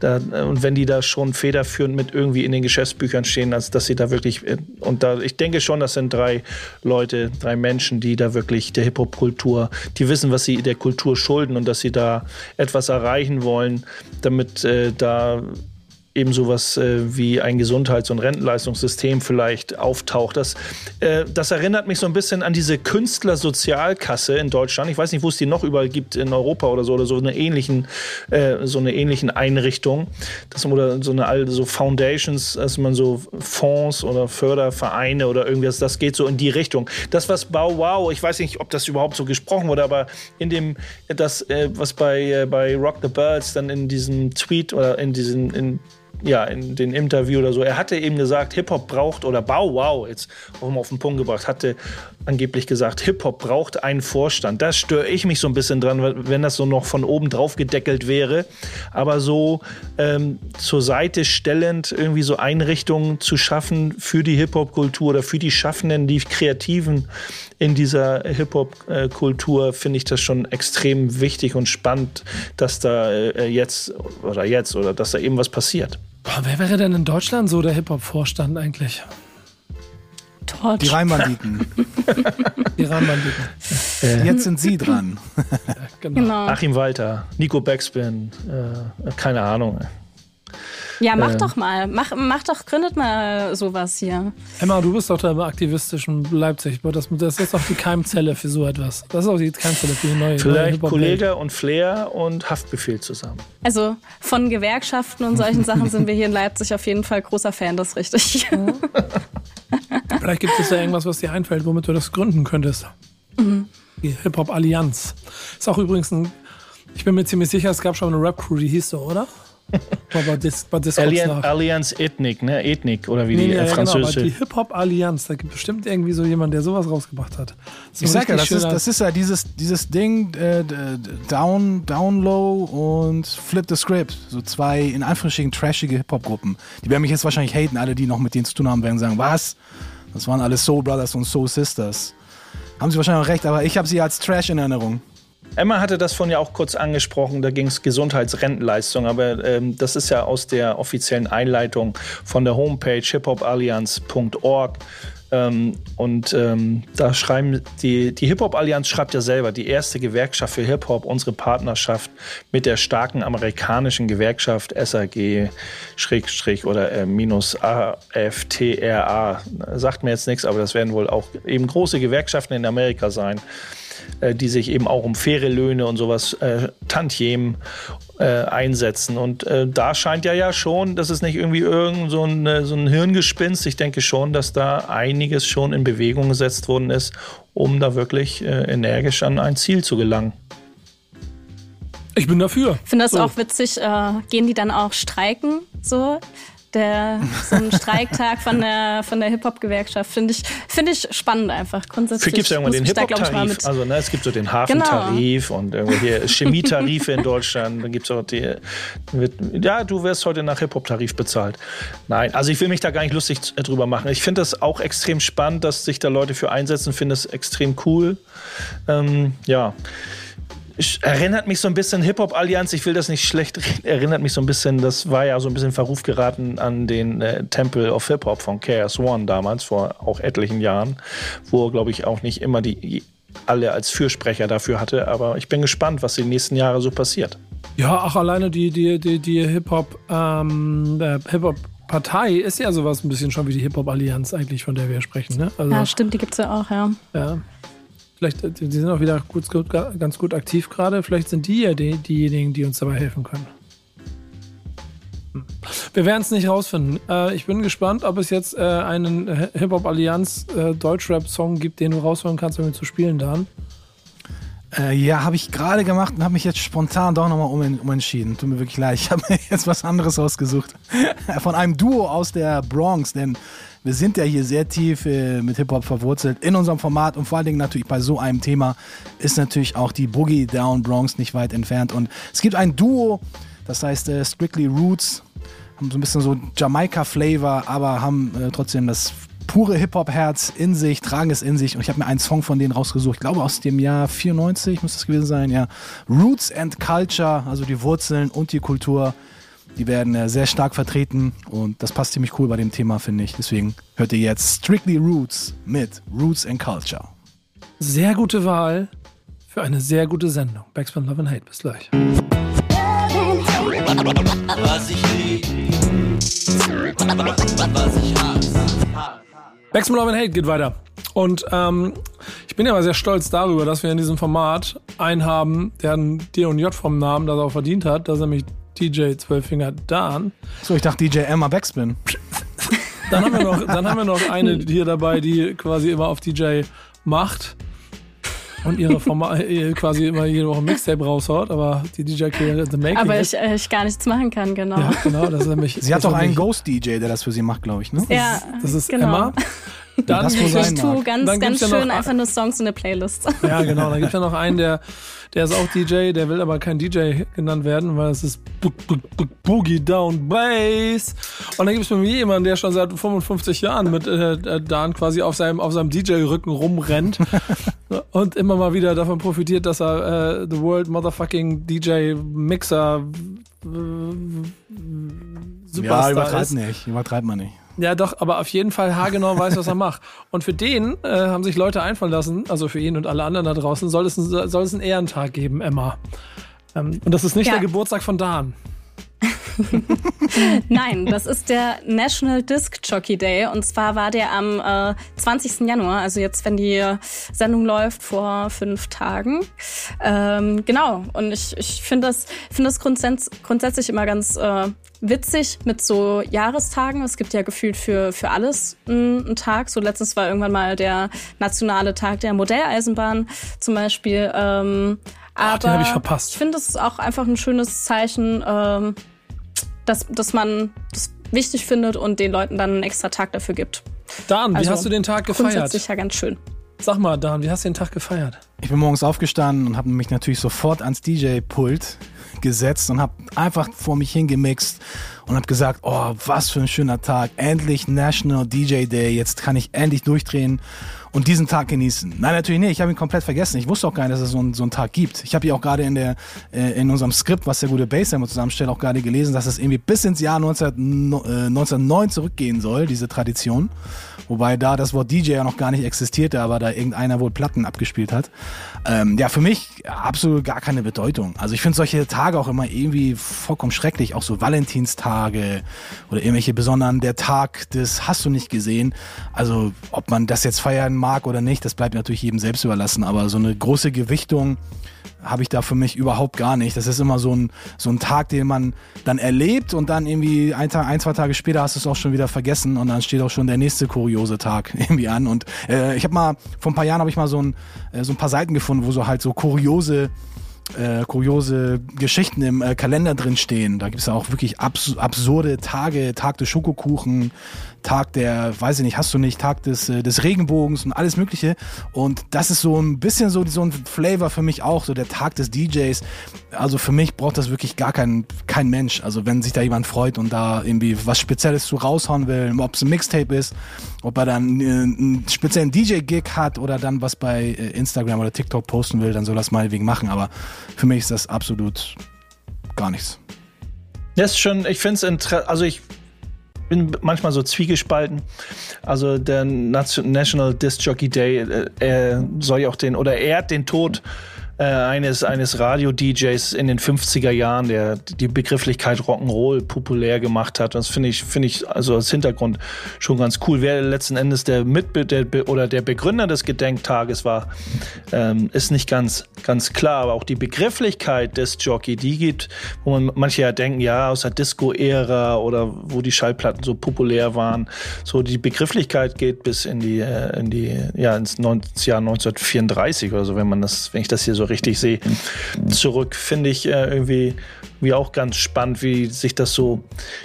da, und wenn die da schon federführend mit irgendwie in den Geschäftsbüchern stehen, als dass sie da wirklich, äh, und da, ich denke schon, das sind drei Leute, drei Menschen, die da wirklich der Hip-Hop-Kultur, die wissen, was sie der Kultur schulden und dass sie da etwas erreichen wollen, damit äh, da eben sowas äh, wie ein Gesundheits- und Rentenleistungssystem vielleicht auftaucht. Das, äh, das erinnert mich so ein bisschen an diese Künstlersozialkasse in Deutschland. Ich weiß nicht, wo es die noch überall gibt in Europa oder so oder so eine ähnlichen, äh, so eine ähnlichen Einrichtung, man oder so eine so Foundations, dass man so Fonds oder Fördervereine oder irgendwas, das geht so in die Richtung. Das was Bow Wow, ich weiß nicht, ob das überhaupt so gesprochen wurde, aber in dem das äh, was bei äh, bei Rock the Birds dann in diesem Tweet oder in diesen in ja, in den Interview oder so. Er hatte eben gesagt, Hip-Hop braucht, oder Bow Wow, jetzt auch mal auf den Punkt gebracht, hatte angeblich gesagt, Hip-Hop braucht einen Vorstand. Das störe ich mich so ein bisschen dran, wenn das so noch von oben drauf gedeckelt wäre. Aber so ähm, zur Seite stellend irgendwie so Einrichtungen zu schaffen für die Hip-Hop-Kultur oder für die Schaffenden, die Kreativen in dieser Hip-Hop-Kultur, finde ich das schon extrem wichtig und spannend, dass da äh, jetzt oder jetzt oder dass da eben was passiert. Boah, wer wäre denn in Deutschland so der Hip-Hop-Vorstand eigentlich? Torch. Die Rheinbanditen. [laughs] Die Rahmenbanditen. Jetzt sind sie dran. Genau. Genau. Achim Walter, Nico Backspin, äh, keine Ahnung. Ja, mach äh, doch mal. Mach, mach doch, gründet mal sowas hier. Emma, du bist doch da im aktivistischen Leipzig. Das, das ist doch die Keimzelle für so etwas. Das ist auch die Keimzelle für die neue. neue Vielleicht Hip-Hop-Welt. Kollege und Flair und Haftbefehl zusammen. Also von Gewerkschaften und solchen Sachen [laughs] sind wir hier in Leipzig auf jeden Fall großer Fan, das ist richtig. [laughs] Vielleicht gibt es ja irgendwas, was dir einfällt, womit du das gründen könntest. Die Hip-Hop-Allianz. Ist auch übrigens ein. Ich bin mir ziemlich sicher, es gab schon eine Rap-Crew, die hieß so, oder? War bei, Dis bei Discogs Allianz, nach. Allianz Ethnik, ne? Ethnik oder wie Nee, die nee, äh, ja, genau, aber französische. die Hip-Hop-Allianz, da gibt bestimmt irgendwie so jemand, der sowas rausgebracht hat. So Ich sag ja, das ist, das ist ja dieses, dieses Ding, äh, down, down low und flip the script. So zwei, in Anführungsstrichen, trashige Hip-Hop-Gruppen. Die werden mich jetzt wahrscheinlich haten, alle, die noch mit denen zu tun haben, werden sagen, was? Das waren alles Soul Brothers und Soul Sisters. Haben sie wahrscheinlich auch recht, aber ich habe sie als Trash in Erinnerung. Emma hatte das vorhin ja auch kurz angesprochen, da ging es Gesundheitsrentenleistung, aber ähm, das ist ja aus der offiziellen Einleitung von der Homepage hiphopallianz.org. Ähm, und ähm, da schreiben die, die Hip-Hop-Allianz schreibt ja selber, die erste Gewerkschaft für Hip-Hop, unsere Partnerschaft mit der starken amerikanischen Gewerkschaft SAG Schrägstrich oder äh, minus AFTRA. Sagt mir jetzt nichts, aber das werden wohl auch eben große Gewerkschaften in Amerika sein äh, die sich eben auch um faire Löhne und sowas, äh, Tantiemen äh, einsetzen. Und äh, da scheint ja ja schon, dass es nicht irgendwie irgend so ein, äh, so ein Hirngespinst. Ich denke schon, dass da einiges schon in Bewegung gesetzt worden ist, um da wirklich äh, energisch an ein Ziel zu gelangen. Ich bin dafür. Ich finde das So. auch witzig. Äh, gehen die dann auch streiken? So? Der, so ein Streiktag von der, von der Hip-Hop-Gewerkschaft finde ich, finde ich spannend einfach. Grundsätzlich. Es gibt ja irgendwann den Hip-Hop-Tarif. Genau. Also, ne, es gibt so den Hafentarif und irgendwelche Chemietarife in Deutschland. Dann gibt es auch die. Wird, ja, du wirst heute nach Hip-Hop-Tarif bezahlt. Nein, also ich will mich da gar nicht lustig z- drüber machen. Ich finde das auch extrem spannend, dass sich da Leute für einsetzen. Finde das extrem cool. Ähm, ja. Erinnert mich so ein bisschen Hip-Hop-Allianz, ich will das nicht schlecht reden, erinnert mich so ein bisschen, das war ja so ein bisschen Verruf geraten an den äh, Temple of Hip-Hop von KS One damals, vor auch etlichen Jahren, wo, glaube ich, auch nicht immer die alle als Fürsprecher dafür hatte, aber ich bin gespannt, was die nächsten Jahre so passiert. Ja, auch alleine die, die, die, die Hip-Hop, ähm, äh, Hip-Hop-Partei ist ja sowas ein bisschen schon wie die Hip-Hop-Allianz eigentlich, von der wir sprechen. Ne? Also, Ja, stimmt, die gibt es ja auch, ja. ja. Vielleicht, äh, die sind auch wieder gut, gut, ganz gut aktiv gerade. Vielleicht sind die ja die, diejenigen, die uns dabei helfen können. Hm. Wir werden es nicht rausfinden. Äh, ich bin gespannt, ob es jetzt äh, einen Hip-Hop-Allianz äh, Deutschrap-Song gibt, den du rausholen kannst, um ihn zu spielen, Dan. Äh, ja, habe ich gerade gemacht und habe mich jetzt spontan doch nochmal um, umentschieden. Tut mir wirklich leid. Ich habe mir [laughs] jetzt was anderes ausgesucht. [laughs] Von einem Duo aus der Bronx, denn wir sind ja hier sehr tief äh, mit Hip-Hop verwurzelt in unserem Format und vor allen Dingen natürlich bei so einem Thema ist natürlich auch die Boogie Down Bronx nicht weit entfernt. Und es gibt ein Duo, das heißt äh, Strictly Roots, haben so ein bisschen so Jamaika-Flavor, aber haben äh, trotzdem das pure Hip-Hop-Herz in sich, tragen es in sich. Und ich habe mir einen Song von denen rausgesucht, ich glaube aus dem Jahr 94 müsste es gewesen sein, ja. Roots and Culture, also die Wurzeln und die Kultur, die werden äh, sehr stark vertreten und das passt ziemlich cool bei dem Thema, finde ich. Deswegen hört ihr jetzt Strictly Roots mit Roots and Culture. Sehr gute Wahl für eine sehr gute Sendung. Backspin Love and Hate. Bis gleich. Was ich lieb, was ich hasse. Backspin Love and Hate geht weiter. Und ähm, ich bin ja aber sehr stolz darüber, dass wir in diesem Format einen haben, der ein D und J vom Namen das auch verdient hat. Das ist nämlich DJ Zwölffinger Dan. So, ich dachte DJ Emma Backspin. Dann haben wir noch, dann haben wir noch eine hier dabei, die quasi immer auf DJ macht und ihre Forma äh, quasi immer jede Woche ein Mixtape raushaut, aber die DJ-Karriere the making Aber ist. ich, äh, ich gar nichts machen kann, genau. Ja, genau, das ist nämlich. Sie hat das doch ist einen Ghost-DJ, der das für sie macht, glaube ich, ne? Ja, Das ist genau. Emma. Dann, Das muss [laughs] sein ich tue ganz, Dann ganz gibt's ja schön noch- einfach nur Songs in der Playlist. [laughs] Ja, genau. Da gibt ja noch einen, der, der ist auch DJ, der will aber kein DJ genannt werden, weil es ist Bo Bo Bo Boogie Down Bass. Und dann gibt es bei mir jemanden, der schon seit 55 Jahren mit äh, Dan quasi auf seinem, auf seinem DJ-Rücken rumrennt [laughs] und immer mal wieder davon profitiert, dass er äh, The World Motherfucking DJ Mixer äh, Ja, Superstar übertreibt ist. nicht, übertreibt man nicht. Ja, doch, aber auf jeden Fall haargenau weiß, was er macht. Und für den äh, haben sich Leute einfallen lassen, also für ihn und alle anderen da draußen, soll es, ein, soll es einen Ehrentag geben, Emma. Ähm, und das ist nicht Ja. der Geburtstag von Dan. [laughs] Nein, das ist der National Disc Jockey Day. Und zwar war der am äh, 20. Januar, also jetzt, wenn die Sendung läuft, vor fünf Tagen. Ähm, genau. Und ich, ich finde das, finde das grundsätz grundsätzlich immer ganz äh, witzig mit so Jahrestagen. Es gibt ja gefühlt für, für alles einen, Tag. So letztens war irgendwann mal der nationale Tag der Modelleisenbahn zum Beispiel. Ähm, aber den hab ich verpasst. Ich finde, es ist auch einfach ein schönes Zeichen, ähm, dass, dass man das wichtig findet und den Leuten dann einen extra Tag dafür gibt. Dan, wie Also, hast du den Tag gefeiert? Grundsätzlich ja ganz schön. Sag mal, Dan, wie hast du den Tag gefeiert? Ich bin morgens aufgestanden und habe mich natürlich sofort ans DJ-Pult gesetzt und habe einfach vor mich hingemixt und habe gesagt, oh, was für ein schöner Tag. Endlich National DJ Day. Jetzt kann ich endlich durchdrehen und diesen Tag genießen. Nein, natürlich nicht. Ich habe ihn komplett vergessen. Ich wusste auch gar nicht, dass es so, einen- so einen Tag gibt. Ich habe ja auch gerade in der äh, in unserem Skript, was der gute Bass immer zusammenstellt, auch gerade gelesen, dass es irgendwie bis ins Jahr 19, äh, 1909 zurückgehen soll, diese Tradition. Wobei da das Wort DJ ja noch gar nicht existierte, aber da irgendeiner wohl Platten abgespielt hat. Ähm, ja, für mich absolut gar keine Bedeutung. Also ich finde solche Tage auch immer irgendwie vollkommen schrecklich, auch so Valentinstage oder irgendwelche besonderen, der Tag des hast du nicht gesehen. Also ob man das jetzt feiern mag oder nicht, das bleibt natürlich jedem selbst überlassen, aber so eine große Gewichtung habe ich da für mich überhaupt gar nicht. Das ist immer so ein, so ein Tag, den man dann erlebt und dann irgendwie ein, Tag, ein zwei Tage später hast du es auch schon wieder vergessen und dann steht auch schon der nächste kuriose Tag [laughs] irgendwie an. Und äh, ich habe mal, vor ein paar Jahren habe ich mal so ein, äh, so ein paar Seiten gefunden, wo so halt so kuriose äh, kuriose Geschichten im äh, Kalender drin stehen. Da gibt es auch wirklich abs absurde Tage, Tag des Schokokuchen, Tag der, weiß ich nicht, hast du nicht, Tag des, äh, des Regenbogens und alles Mögliche. Und das ist so ein bisschen so, so ein Flavor für mich auch, so der Tag des DJs. Also für mich braucht das wirklich gar kein, kein Mensch. Also wenn sich da jemand freut und da irgendwie was Spezielles zu raushauen will, ob es ein Mixtape ist, ob er dann äh, einen speziellen DJ-Gig hat oder dann was bei äh, Instagram oder TikTok posten will, dann soll das meinetwegen machen. Aber für mich ist das absolut gar nichts. Das ist schon, ich finde es also ich bin manchmal so zwiegespalten. Also der National Disc Jockey Day, äh, er soll ja auch den, oder ehrt den Tod äh, eines, eines Radio-DJs in den 50er Jahren, der die Begrifflichkeit Rock'n'Roll populär gemacht hat. Das finde ich, finde ich also als Hintergrund schon ganz cool. Wer letzten Endes der Mitbe der, oder der Begründer des Gedenktages war, ähm, ist nicht ganz, ganz klar. Aber auch die Begrifflichkeit des Jockey, die gibt, wo man manche ja denken, ja, aus der Disco-Ära oder wo die Schallplatten so populär waren. So die Begrifflichkeit geht bis in die, äh, in die, ja, ins, ins Jahr 1934 oder so, wenn man das, wenn ich das hier so richtig sehe, zurück. Finde ich äh, irgendwie wie auch ganz spannend, wie sich das so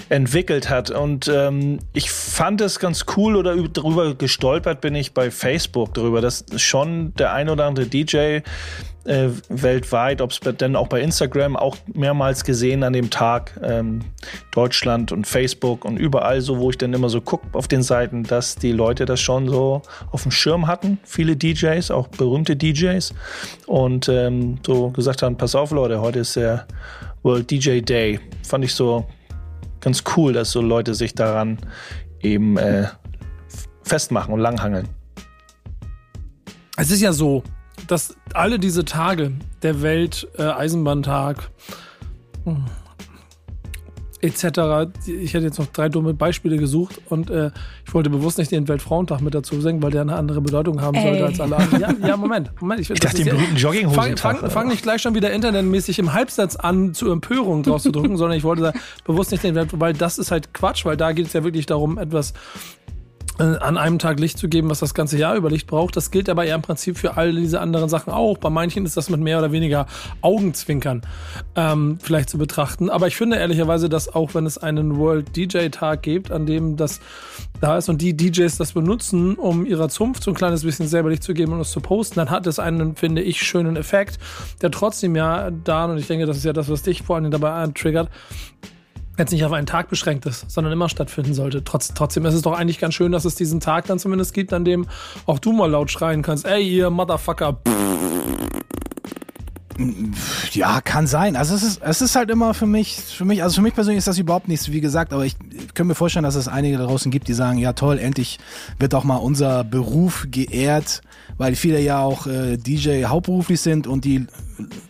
entwickelt hat. Und ähm, ich fand es ganz cool oder darüber gestolpert bin ich bei Facebook darüber, dass schon der ein oder andere DJ äh, weltweit, ob es denn auch bei Instagram auch mehrmals gesehen an dem Tag, ähm, Deutschland und Facebook und überall so, wo ich dann immer so gucke auf den Seiten, dass die Leute das schon so auf dem Schirm hatten, viele DJs, auch berühmte DJs und ähm, so gesagt haben, pass auf Leute, heute ist der World DJ Day. Fand ich so ganz cool, dass so Leute sich daran eben äh, festmachen und langhangeln. Es ist ja so, dass alle diese Tage, der Welt-Eisenbahntag äh, etc., ich hätte jetzt noch drei dumme Beispiele gesucht und äh, ich wollte bewusst nicht den Weltfrauentag mit dazu sagen, weil der eine andere Bedeutung haben sollte Ey. als alle anderen. Ja, ja, Moment, Moment. Ich, ich dachte, den berühmten Jogginghosen. Fang, fang, fang, nicht gleich schon wieder internetmäßig im Halbsatz an, zu Empörung draus zu drücken, [laughs] sondern ich wollte da bewusst nicht den Welt, weil das ist halt Quatsch, weil da geht es ja wirklich darum, etwas an einem Tag Licht zu geben, was das ganze Jahr über Licht braucht. Das gilt aber ja im Prinzip für all diese anderen Sachen auch. Bei manchen ist das mit mehr oder weniger Augenzwinkern ähm, vielleicht zu betrachten. Aber ich finde ehrlicherweise, dass auch wenn es einen World DJ Tag gibt, an dem das da ist und die DJs das benutzen, um ihrer Zunft so ein kleines bisschen selber Licht zu geben und es zu posten, dann hat es einen, finde ich, schönen Effekt, der trotzdem ja da, und ich denke, das ist ja das, was dich vor allem dabei antriggert, jetzt nicht auf einen Tag beschränkt ist, sondern immer stattfinden sollte. Trotz, trotzdem ist es doch eigentlich ganz schön, dass es diesen Tag dann zumindest gibt, an dem auch du mal laut schreien kannst, ey, ihr Motherfucker. Ja, kann sein. Also es ist, es ist halt immer für mich, für mich, also für mich persönlich ist das überhaupt nichts, wie gesagt, aber ich, ich kann mir vorstellen, dass es einige da draußen gibt, die sagen, ja toll, endlich wird auch mal unser Beruf geehrt, weil viele ja auch äh, DJ hauptberuflich sind und die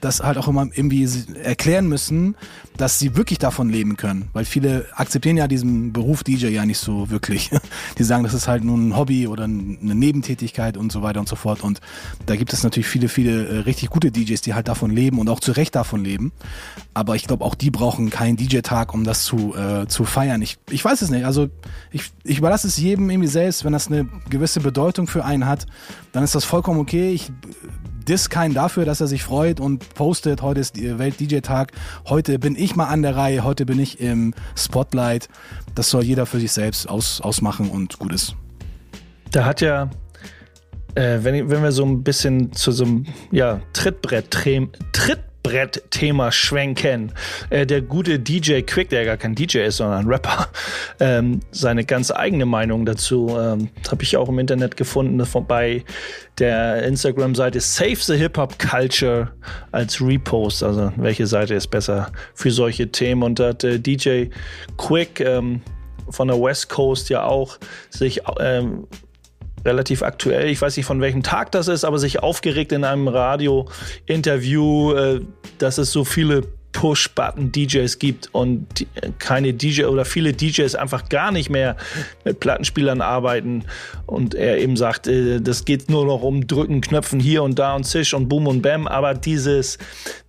das halt auch immer irgendwie erklären müssen, dass sie wirklich davon leben können. Weil viele akzeptieren ja diesen Beruf DJ ja nicht so wirklich. [laughs] Die sagen, das ist halt nur ein Hobby oder eine Nebentätigkeit und so weiter und so fort. Und da gibt es natürlich viele, viele äh, richtig gute DJs, die halt davon leben und auch zu Recht davon leben. Aber ich glaube, auch die brauchen keinen DJ-Tag, um das zu, äh, zu feiern. Ich, ich weiß es nicht. Also ich, ich überlasse es jedem irgendwie selbst. Wenn das eine gewisse Bedeutung für einen hat, dann ist das vollkommen okay. Ich diss dafür, dass er sich freut und postet, heute ist Welt-DJ-Tag, heute bin ich mal an der Reihe, heute bin ich im Spotlight. Das soll jeder für sich selbst aus, ausmachen und gut ist. Da hat ja, äh, wenn, wenn wir so ein bisschen zu so einem ja, Trittbrett, Tritt Brett-Thema schwenken. Äh, der gute DJ Quick, der gar kein DJ ist, sondern ein Rapper, ähm, seine ganz eigene Meinung dazu ähm, habe ich auch im Internet gefunden, bei der Instagram-Seite Save the Hip Hop Culture als Repost. Also welche Seite ist besser für solche Themen? Und da hat äh, DJ Quick ähm, von der West Coast ja auch sich ähm, relativ aktuell. Ich weiß nicht, von welchem Tag das ist, aber sich aufgeregt in einem Radio-Interview, äh, dass es so viele Push-Button-DJs gibt und die, keine DJ oder viele DJs einfach gar nicht mehr mit Plattenspielern arbeiten und er eben sagt, äh, das geht nur noch um Drücken, Knöpfen hier und da und Zisch und Boom und Bam, aber dieses,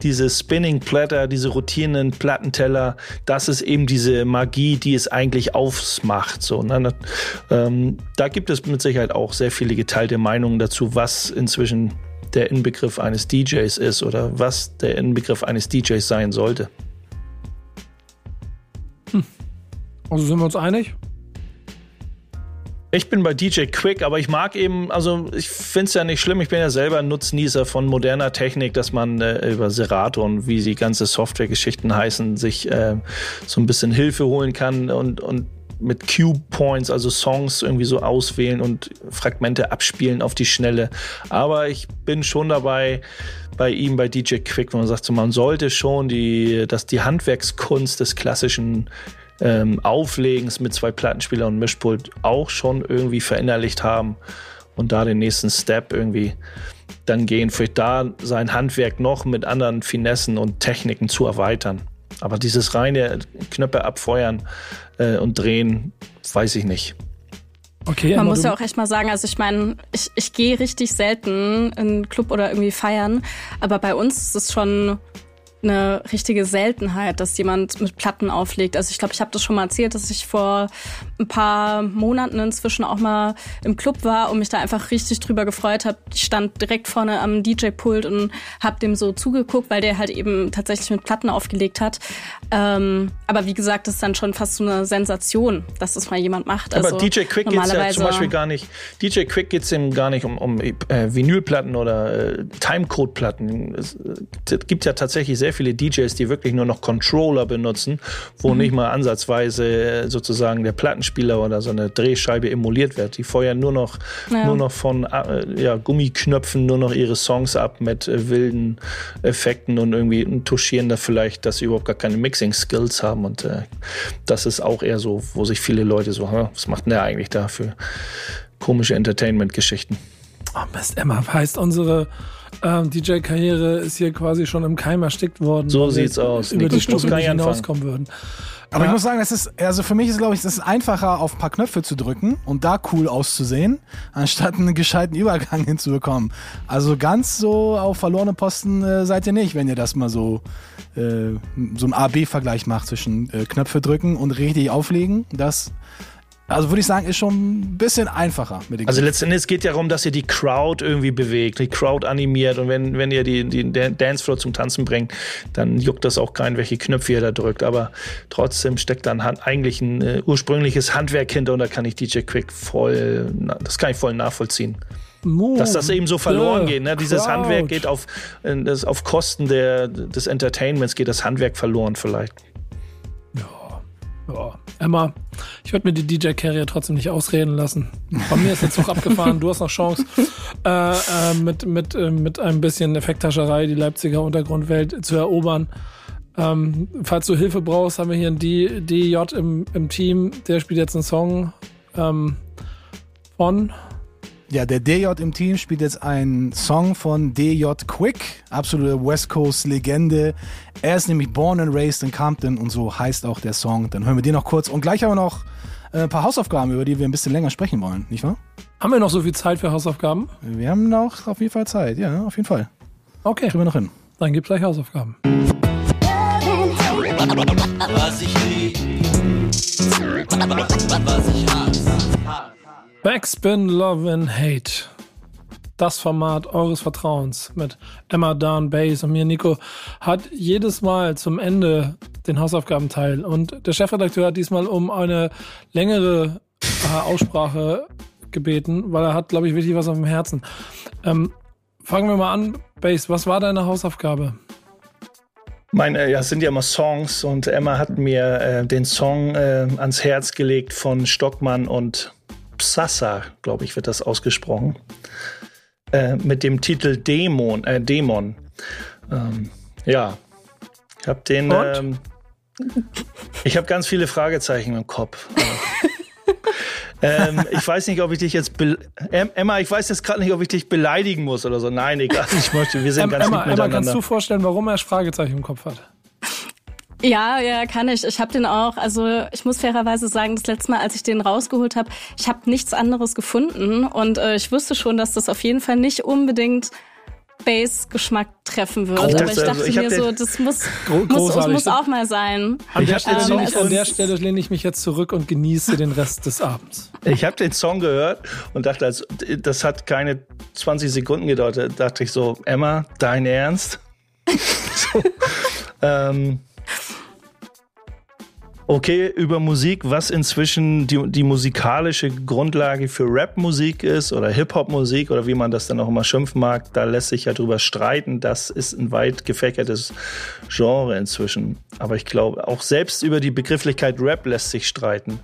dieses Spinning-Platter, diese rotierenden Plattenteller, das ist eben diese Magie, die es eigentlich ausmacht. So, ne? ähm, da gibt es mit Sicherheit auch sehr viele geteilte Meinungen dazu, was inzwischen der Inbegriff eines DJs ist oder was der Inbegriff eines DJs sein sollte. Hm. Also sind wir uns einig? Ich bin bei DJ Quick, aber ich mag eben, also ich finde es ja nicht schlimm, ich bin ja selber ein Nutznießer von moderner Technik, dass man äh, über Serato und wie die ganze Software-Geschichten heißen, sich äh, so ein bisschen Hilfe holen kann und, und mit Cue Points, also Songs irgendwie so auswählen und Fragmente abspielen auf die Schnelle. Aber ich bin schon dabei bei ihm, bei DJ Quick, wo man sagt, so, man sollte schon die, dass die Handwerkskunst des klassischen ähm, Auflegens mit zwei Plattenspieler und Mischpult auch schon irgendwie verinnerlicht haben und da den nächsten Step irgendwie dann gehen, vielleicht da sein Handwerk noch mit anderen Finessen und Techniken zu erweitern. Aber dieses reine Knöpfe abfeuern äh, und drehen, weiß ich nicht. Okay, Man muss ja auch echt mal sagen, also ich meine, ich, ich gehe richtig selten in einen Club oder irgendwie feiern, aber bei uns ist es schon eine richtige Seltenheit, dass jemand mit Platten auflegt. Also ich glaube, ich habe das schon mal erzählt, dass ich vor ein paar Monaten inzwischen auch mal im Club war und mich da einfach richtig drüber gefreut habe. Ich stand direkt vorne am DJ-Pult und habe dem so zugeguckt, weil der halt eben tatsächlich mit Platten aufgelegt hat. Ähm, aber wie gesagt, das ist dann schon fast so eine Sensation, dass das mal jemand macht. Also aber DJ Quick geht ja zum Beispiel gar nicht. DJ Quick geht es ihm gar nicht um, um äh, Vinylplatten oder äh, Timecode-Platten. Es äh, gibt ja tatsächlich sehr viele DJs, die wirklich nur noch Controller benutzen, wo mhm. nicht mal ansatzweise äh, sozusagen der Plattenspieler oder so eine Drehscheibe emuliert wird. Die feuern nur noch, ja. nur noch von äh, ja, Gummiknöpfen nur noch ihre Songs ab mit äh, wilden Effekten und irgendwie touchieren da vielleicht, dass sie überhaupt gar keine Mixing-Skills haben. Und äh, das ist auch eher so, wo sich viele Leute so, was macht denn der eigentlich da für komische Entertainment-Geschichten? Oh Mist, Emma, heißt unsere ähm, DJ-Karriere ist hier quasi schon im Keim erstickt worden. So sieht's aus. Über die Stufe nicht hinauskommen würden. Aber ja. ich muss sagen, das ist, also für mich ist, glaube ich, das ist einfacher, auf ein paar Knöpfe zu drücken und da cool auszusehen, anstatt einen gescheiten Übergang [laughs] hinzubekommen. Also ganz so auf verlorene Posten äh, seid ihr nicht, wenn ihr das mal so, äh, so einen A-B-Vergleich macht zwischen äh, Knöpfe drücken und richtig auflegen. Das also würde ich sagen, ist schon ein bisschen einfacher mit den Also letztendlich geht ja darum, dass ihr die Crowd irgendwie bewegt, die Crowd animiert und wenn, wenn ihr die, die Dancefloor zum Tanzen bringt, dann juckt das auch kein, welche Knöpfe ihr da drückt. Aber trotzdem steckt dann eigentlich ein äh, ursprüngliches Handwerk hinter und da kann ich DJ Quick voll, das kann ich voll nachvollziehen. Move dass das eben so verloren geht. Ne? Dieses Handwerk geht auf, äh, das, auf Kosten der, des Entertainments, geht das Handwerk verloren vielleicht. Ja, Emma, ich würde mir die DJ-Carrier trotzdem nicht ausreden lassen. Bei mir ist der Zug [laughs] abgefahren, du hast noch Chance, äh, äh, mit, mit, äh, mit ein bisschen Effekthascherei die Leipziger Untergrundwelt zu erobern. Ähm, falls du Hilfe brauchst, haben wir hier einen DJ im, im Team, der spielt jetzt einen Song ähm, von ja, der DJ im Team spielt jetzt einen Song von DJ Quick, absolute West Coast Legende. Er ist nämlich born and raised in Compton und so heißt auch der Song. Dann hören wir den noch kurz und gleich haben wir noch äh, ein paar Hausaufgaben, über die wir ein bisschen länger sprechen wollen, nicht wahr? Haben wir noch so viel Zeit für Hausaufgaben? Wir haben noch auf jeden Fall Zeit, ja, auf jeden Fall. Okay. Kriegen wir noch hin. Dann gibt's gleich Hausaufgaben. Was ich lieb, was ich hasse. Backspin Love and Hate. Das Format eures Vertrauens mit Emma, Dan, Bass und mir, Nico, hat jedes Mal zum Ende den Hausaufgabenteil. Und der Chefredakteur hat diesmal um eine längere äh, Aussprache gebeten, weil er hat, glaube ich, wirklich was auf dem Herzen. Ähm, fangen wir mal an. Bass, was war deine Hausaufgabe? Meine, ja, es sind ja immer Songs und Emma hat mir äh, den Song äh, ans Herz gelegt von Stockmann und Psassa, glaube ich, wird das ausgesprochen, äh, mit dem Titel Dämon. Äh, Dämon. Ähm, ja, ich habe den. Ähm, ich habe ganz viele Fragezeichen im Kopf. [laughs] Ähm, ich weiß nicht, ob ich dich jetzt, Emma, ich weiß jetzt gerade nicht, ob ich dich beleidigen muss oder so. Nein, egal. Ich möchte, wir sind ganz Emma, lieb Emma, kannst du vorstellen, warum er Fragezeichen im Kopf hat? Ja, ja, kann ich. Ich habe den auch, also ich muss fairerweise sagen, das letzte Mal, als ich den rausgeholt habe, ich habe nichts anderes gefunden und äh, ich wusste schon, dass das auf jeden Fall nicht unbedingt Bass-Geschmack treffen wird. Aber ich dachte also, ich mir so, das muss, muss, muss, auch mal sein. An der, Stelle, ähm, ich, an der Stelle lehne ich mich jetzt zurück und genieße den Rest des Abends. Ich habe den Song gehört und dachte, also, das hat keine 20 Sekunden gedauert. Da dachte ich so, Emma, dein Ernst? [laughs] so, ähm, Okay, über Musik, was inzwischen die, die musikalische Grundlage für Rapmusik ist oder Hip-Hop-Musik oder wie man das dann auch immer schimpfen mag, da lässt sich ja drüber streiten. Das ist ein weit gefächertes Genre inzwischen. Aber ich glaube, auch selbst über die Begrifflichkeit Rap lässt sich streiten.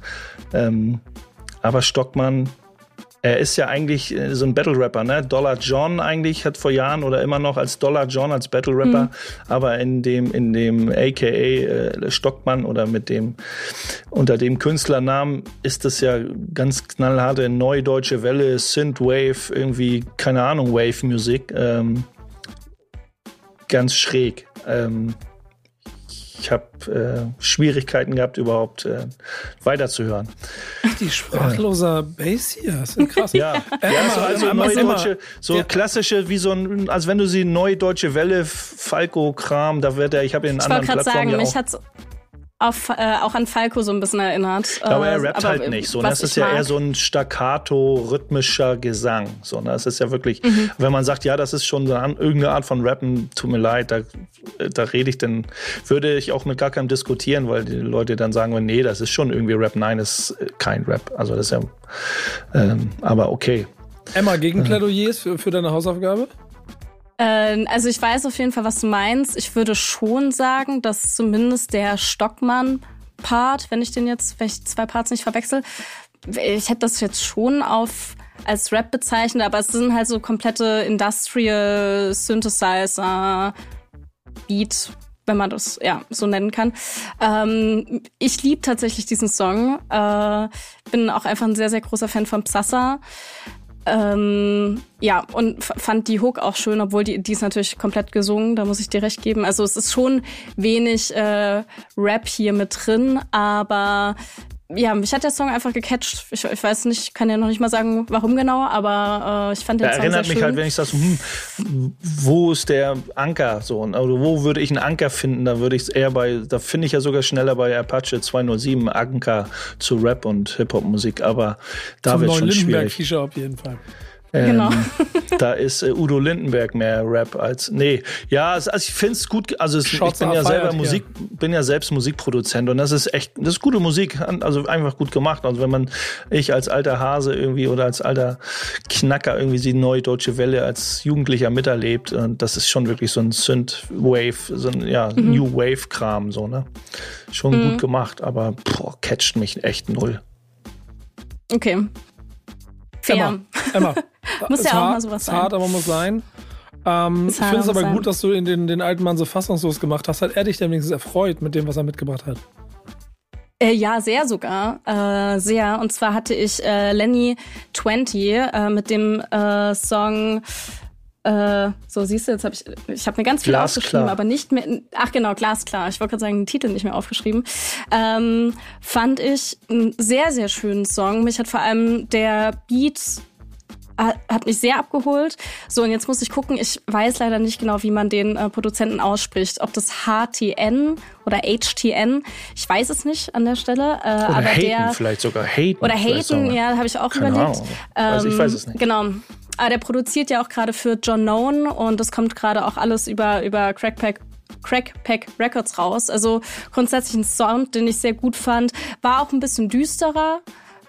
Ähm, aber Stockmann er ist ja eigentlich äh, so ein Battle-Rapper, ne? Dollar John eigentlich hat vor Jahren oder immer noch als Dollar John als Battle-Rapper, mhm. aber in dem, in dem AKA äh, Stockmann oder mit dem, unter dem Künstlernamen ist das ja ganz knallharte neudeutsche Welle, Synthwave, irgendwie, keine Ahnung, Wave-Musik, ähm, ganz schräg. Ähm, ich habe äh, Schwierigkeiten gehabt, überhaupt äh, weiterzuhören. Die sprachloser Bass hier, das ist krass. [laughs] ja, äh, ja so, also neudeutsche, so ja. klassische, wie so ein, als wenn du sie neudeutsche Welle, Falco-Kram, da wird er, ich habe in anderen Plattformen sagen, mich hat's auf, äh, auch an Falco so ein bisschen erinnert. Aber er äh, rappt aber halt nicht so. Ne? Das ist ja mag. eher so ein staccato, rhythmischer Gesang. So, ne? Das ist ja wirklich, mhm. wenn man sagt, ja, das ist schon eine, irgendeine Art von Rappen, tut mir leid, da, da rede ich dann, würde ich auch mit gar keinem diskutieren, weil die Leute dann sagen, nee, das ist schon irgendwie Rap. Nein, das ist kein Rap. Also das ist ja, ähm, aber okay. Emma, Gegenplädoyers für, für deine Hausaufgabe? Äh, also ich weiß auf jeden Fall, was du meinst. Ich würde schon sagen, dass zumindest der Stockmann-Part, wenn ich den jetzt, wenn ich zwei Parts nicht verwechsel, ich hätte das jetzt schon auf als Rap bezeichnet, aber es sind halt so komplette Industrial Synthesizer Beat, wenn man das ja so nennen kann. Ähm, ich liebe tatsächlich diesen Song. Äh, bin auch einfach ein sehr, sehr großer Fan von Psassa. Ähm, ja, und fand die Hook auch schön, obwohl die, die ist natürlich komplett gesungen, da muss ich dir recht geben. Also es ist schon wenig äh, Rap hier mit drin, aber ja, mich hat der Song einfach gecatcht. Ich, ich weiß nicht, kann ja noch nicht mal sagen, warum genau, aber äh, ich fand den ja, Song erinnert sehr mich halt, wenn ich sage, hm, wo ist der Anker so? Also wo würde ich einen Anker finden? Da würde ich es eher bei, da finde ich ja sogar schneller bei Apache 207 Anker zu Rap und Hip Hop Musik, aber da wird schon schwierig. Auf jeden Fall. Ähm, genau. [laughs] da ist äh, Udo Lindenberg mehr Rap als. Nee, ja, also ich finde es gut. Also es, ich bin ja selber Musik, hier. bin ja selbst Musikproduzent und das ist echt, das ist gute Musik, also einfach gut gemacht. Also wenn man, ich als alter Hase irgendwie oder als alter Knacker irgendwie die neue deutsche Welle als Jugendlicher miterlebt, und das ist schon wirklich so ein Synth-Wave, so ein ja, mhm. New Wave-Kram, so, ne? Schon mhm. gut gemacht, aber boah, catcht mich echt null. Okay. Fair. Emma, Emma muss ja auch mal sowas sein. Hart, aber muss sein. Ähm, ich finde es aber sein. gut, dass du in den, den alten Mann so fassungslos gemacht hast. Hat er dich denn wenigstens erfreut mit dem, was er mitgebracht hat? Äh, ja, sehr sogar. Äh, sehr. Und zwar hatte ich äh, Lenny 20 äh, mit dem äh, Song äh, so siehst du, jetzt habe ich, ich habe mir ganz viel Glasklar. aufgeschrieben, aber nicht mehr. Ach genau, glasklar. Ich wollte gerade sagen, den Titel nicht mehr aufgeschrieben. Ähm, fand ich einen sehr, sehr schönen Song. Mich hat vor allem der Beat hat mich sehr abgeholt. So, und jetzt muss ich gucken, ich weiß leider nicht genau, wie man den äh, Produzenten ausspricht. Ob das HTN oder HTN, ich weiß es nicht an der Stelle. Äh, oder aber Hayden der, vielleicht sogar. Hayden oder Hayden, ja, habe ich auch Keine überlegt. Ahnung. Also ich weiß es nicht. Genau. Aber der produziert ja auch gerade für John Known und das kommt gerade auch alles über, über Crackpack Crackpack Records raus. Also grundsätzlich ein Sound, den ich sehr gut fand. War auch ein bisschen düsterer.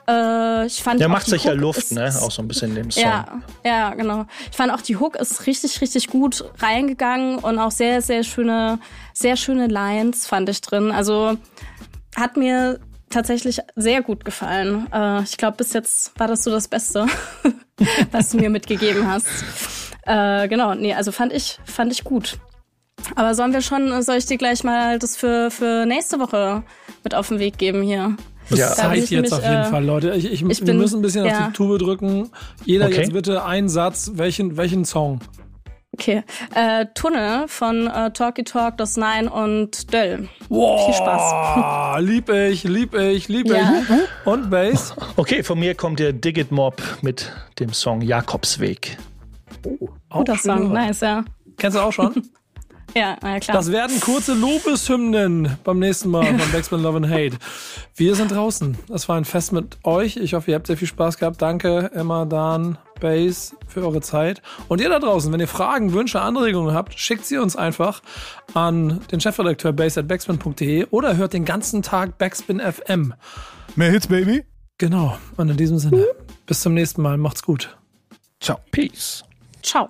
Äh, ich fand Der macht sich Hook ja Luft, ist, ne? Auch so ein bisschen in dem Song. Ja, ja, genau. Ich fand auch die Hook ist richtig, richtig gut reingegangen und auch sehr, sehr schöne, sehr schöne Lines fand ich drin. Also hat mir tatsächlich sehr gut gefallen. Äh, ich glaube, bis jetzt war das so das Beste, [laughs] was du mir mitgegeben hast. Äh, genau, nee, also fand ich, fand ich gut. Aber sollen wir schon, soll ich dir gleich mal das für, für nächste Woche mit auf den Weg geben hier? Es Ja. Zeit ich jetzt nämlich, auf jeden äh, Fall, Leute. Ich, ich, ich wir bin- müssen ein bisschen auf ja. die Tube drücken. Jeder Okay. jetzt bitte einen Satz. Welchen, welchen Song? Okay. Äh, Tunnel von äh, Talkie Talk, Das Nein und Döll. Wow, Viel Spaß. [laughs] Lieb ich, lieb ich, lieb Ja. ich. Und Bass? [laughs] Okay, von mir kommt der Digit Mob mit dem Song Jakobsweg. Guter Auch schön Song, nice, ja. Kennst du auch schon? [laughs] Ja, na klar. Das werden kurze Lobeshymnen beim nächsten Mal von Backspin Love and Hate. Wir sind draußen. Das war ein Fest mit euch. Ich hoffe, ihr habt sehr viel Spaß gehabt. Danke, Emma, Dan, Bass, für eure Zeit. Und ihr da draußen, wenn ihr Fragen, Wünsche, Anregungen habt, schickt sie uns einfach an den Chefredakteur bass at backspin.de oder hört den ganzen Tag Backspin FM. Mehr Hits, Baby. Genau. Und in diesem Sinne, bis zum nächsten Mal. Macht's gut. Ciao. Peace. Ciao.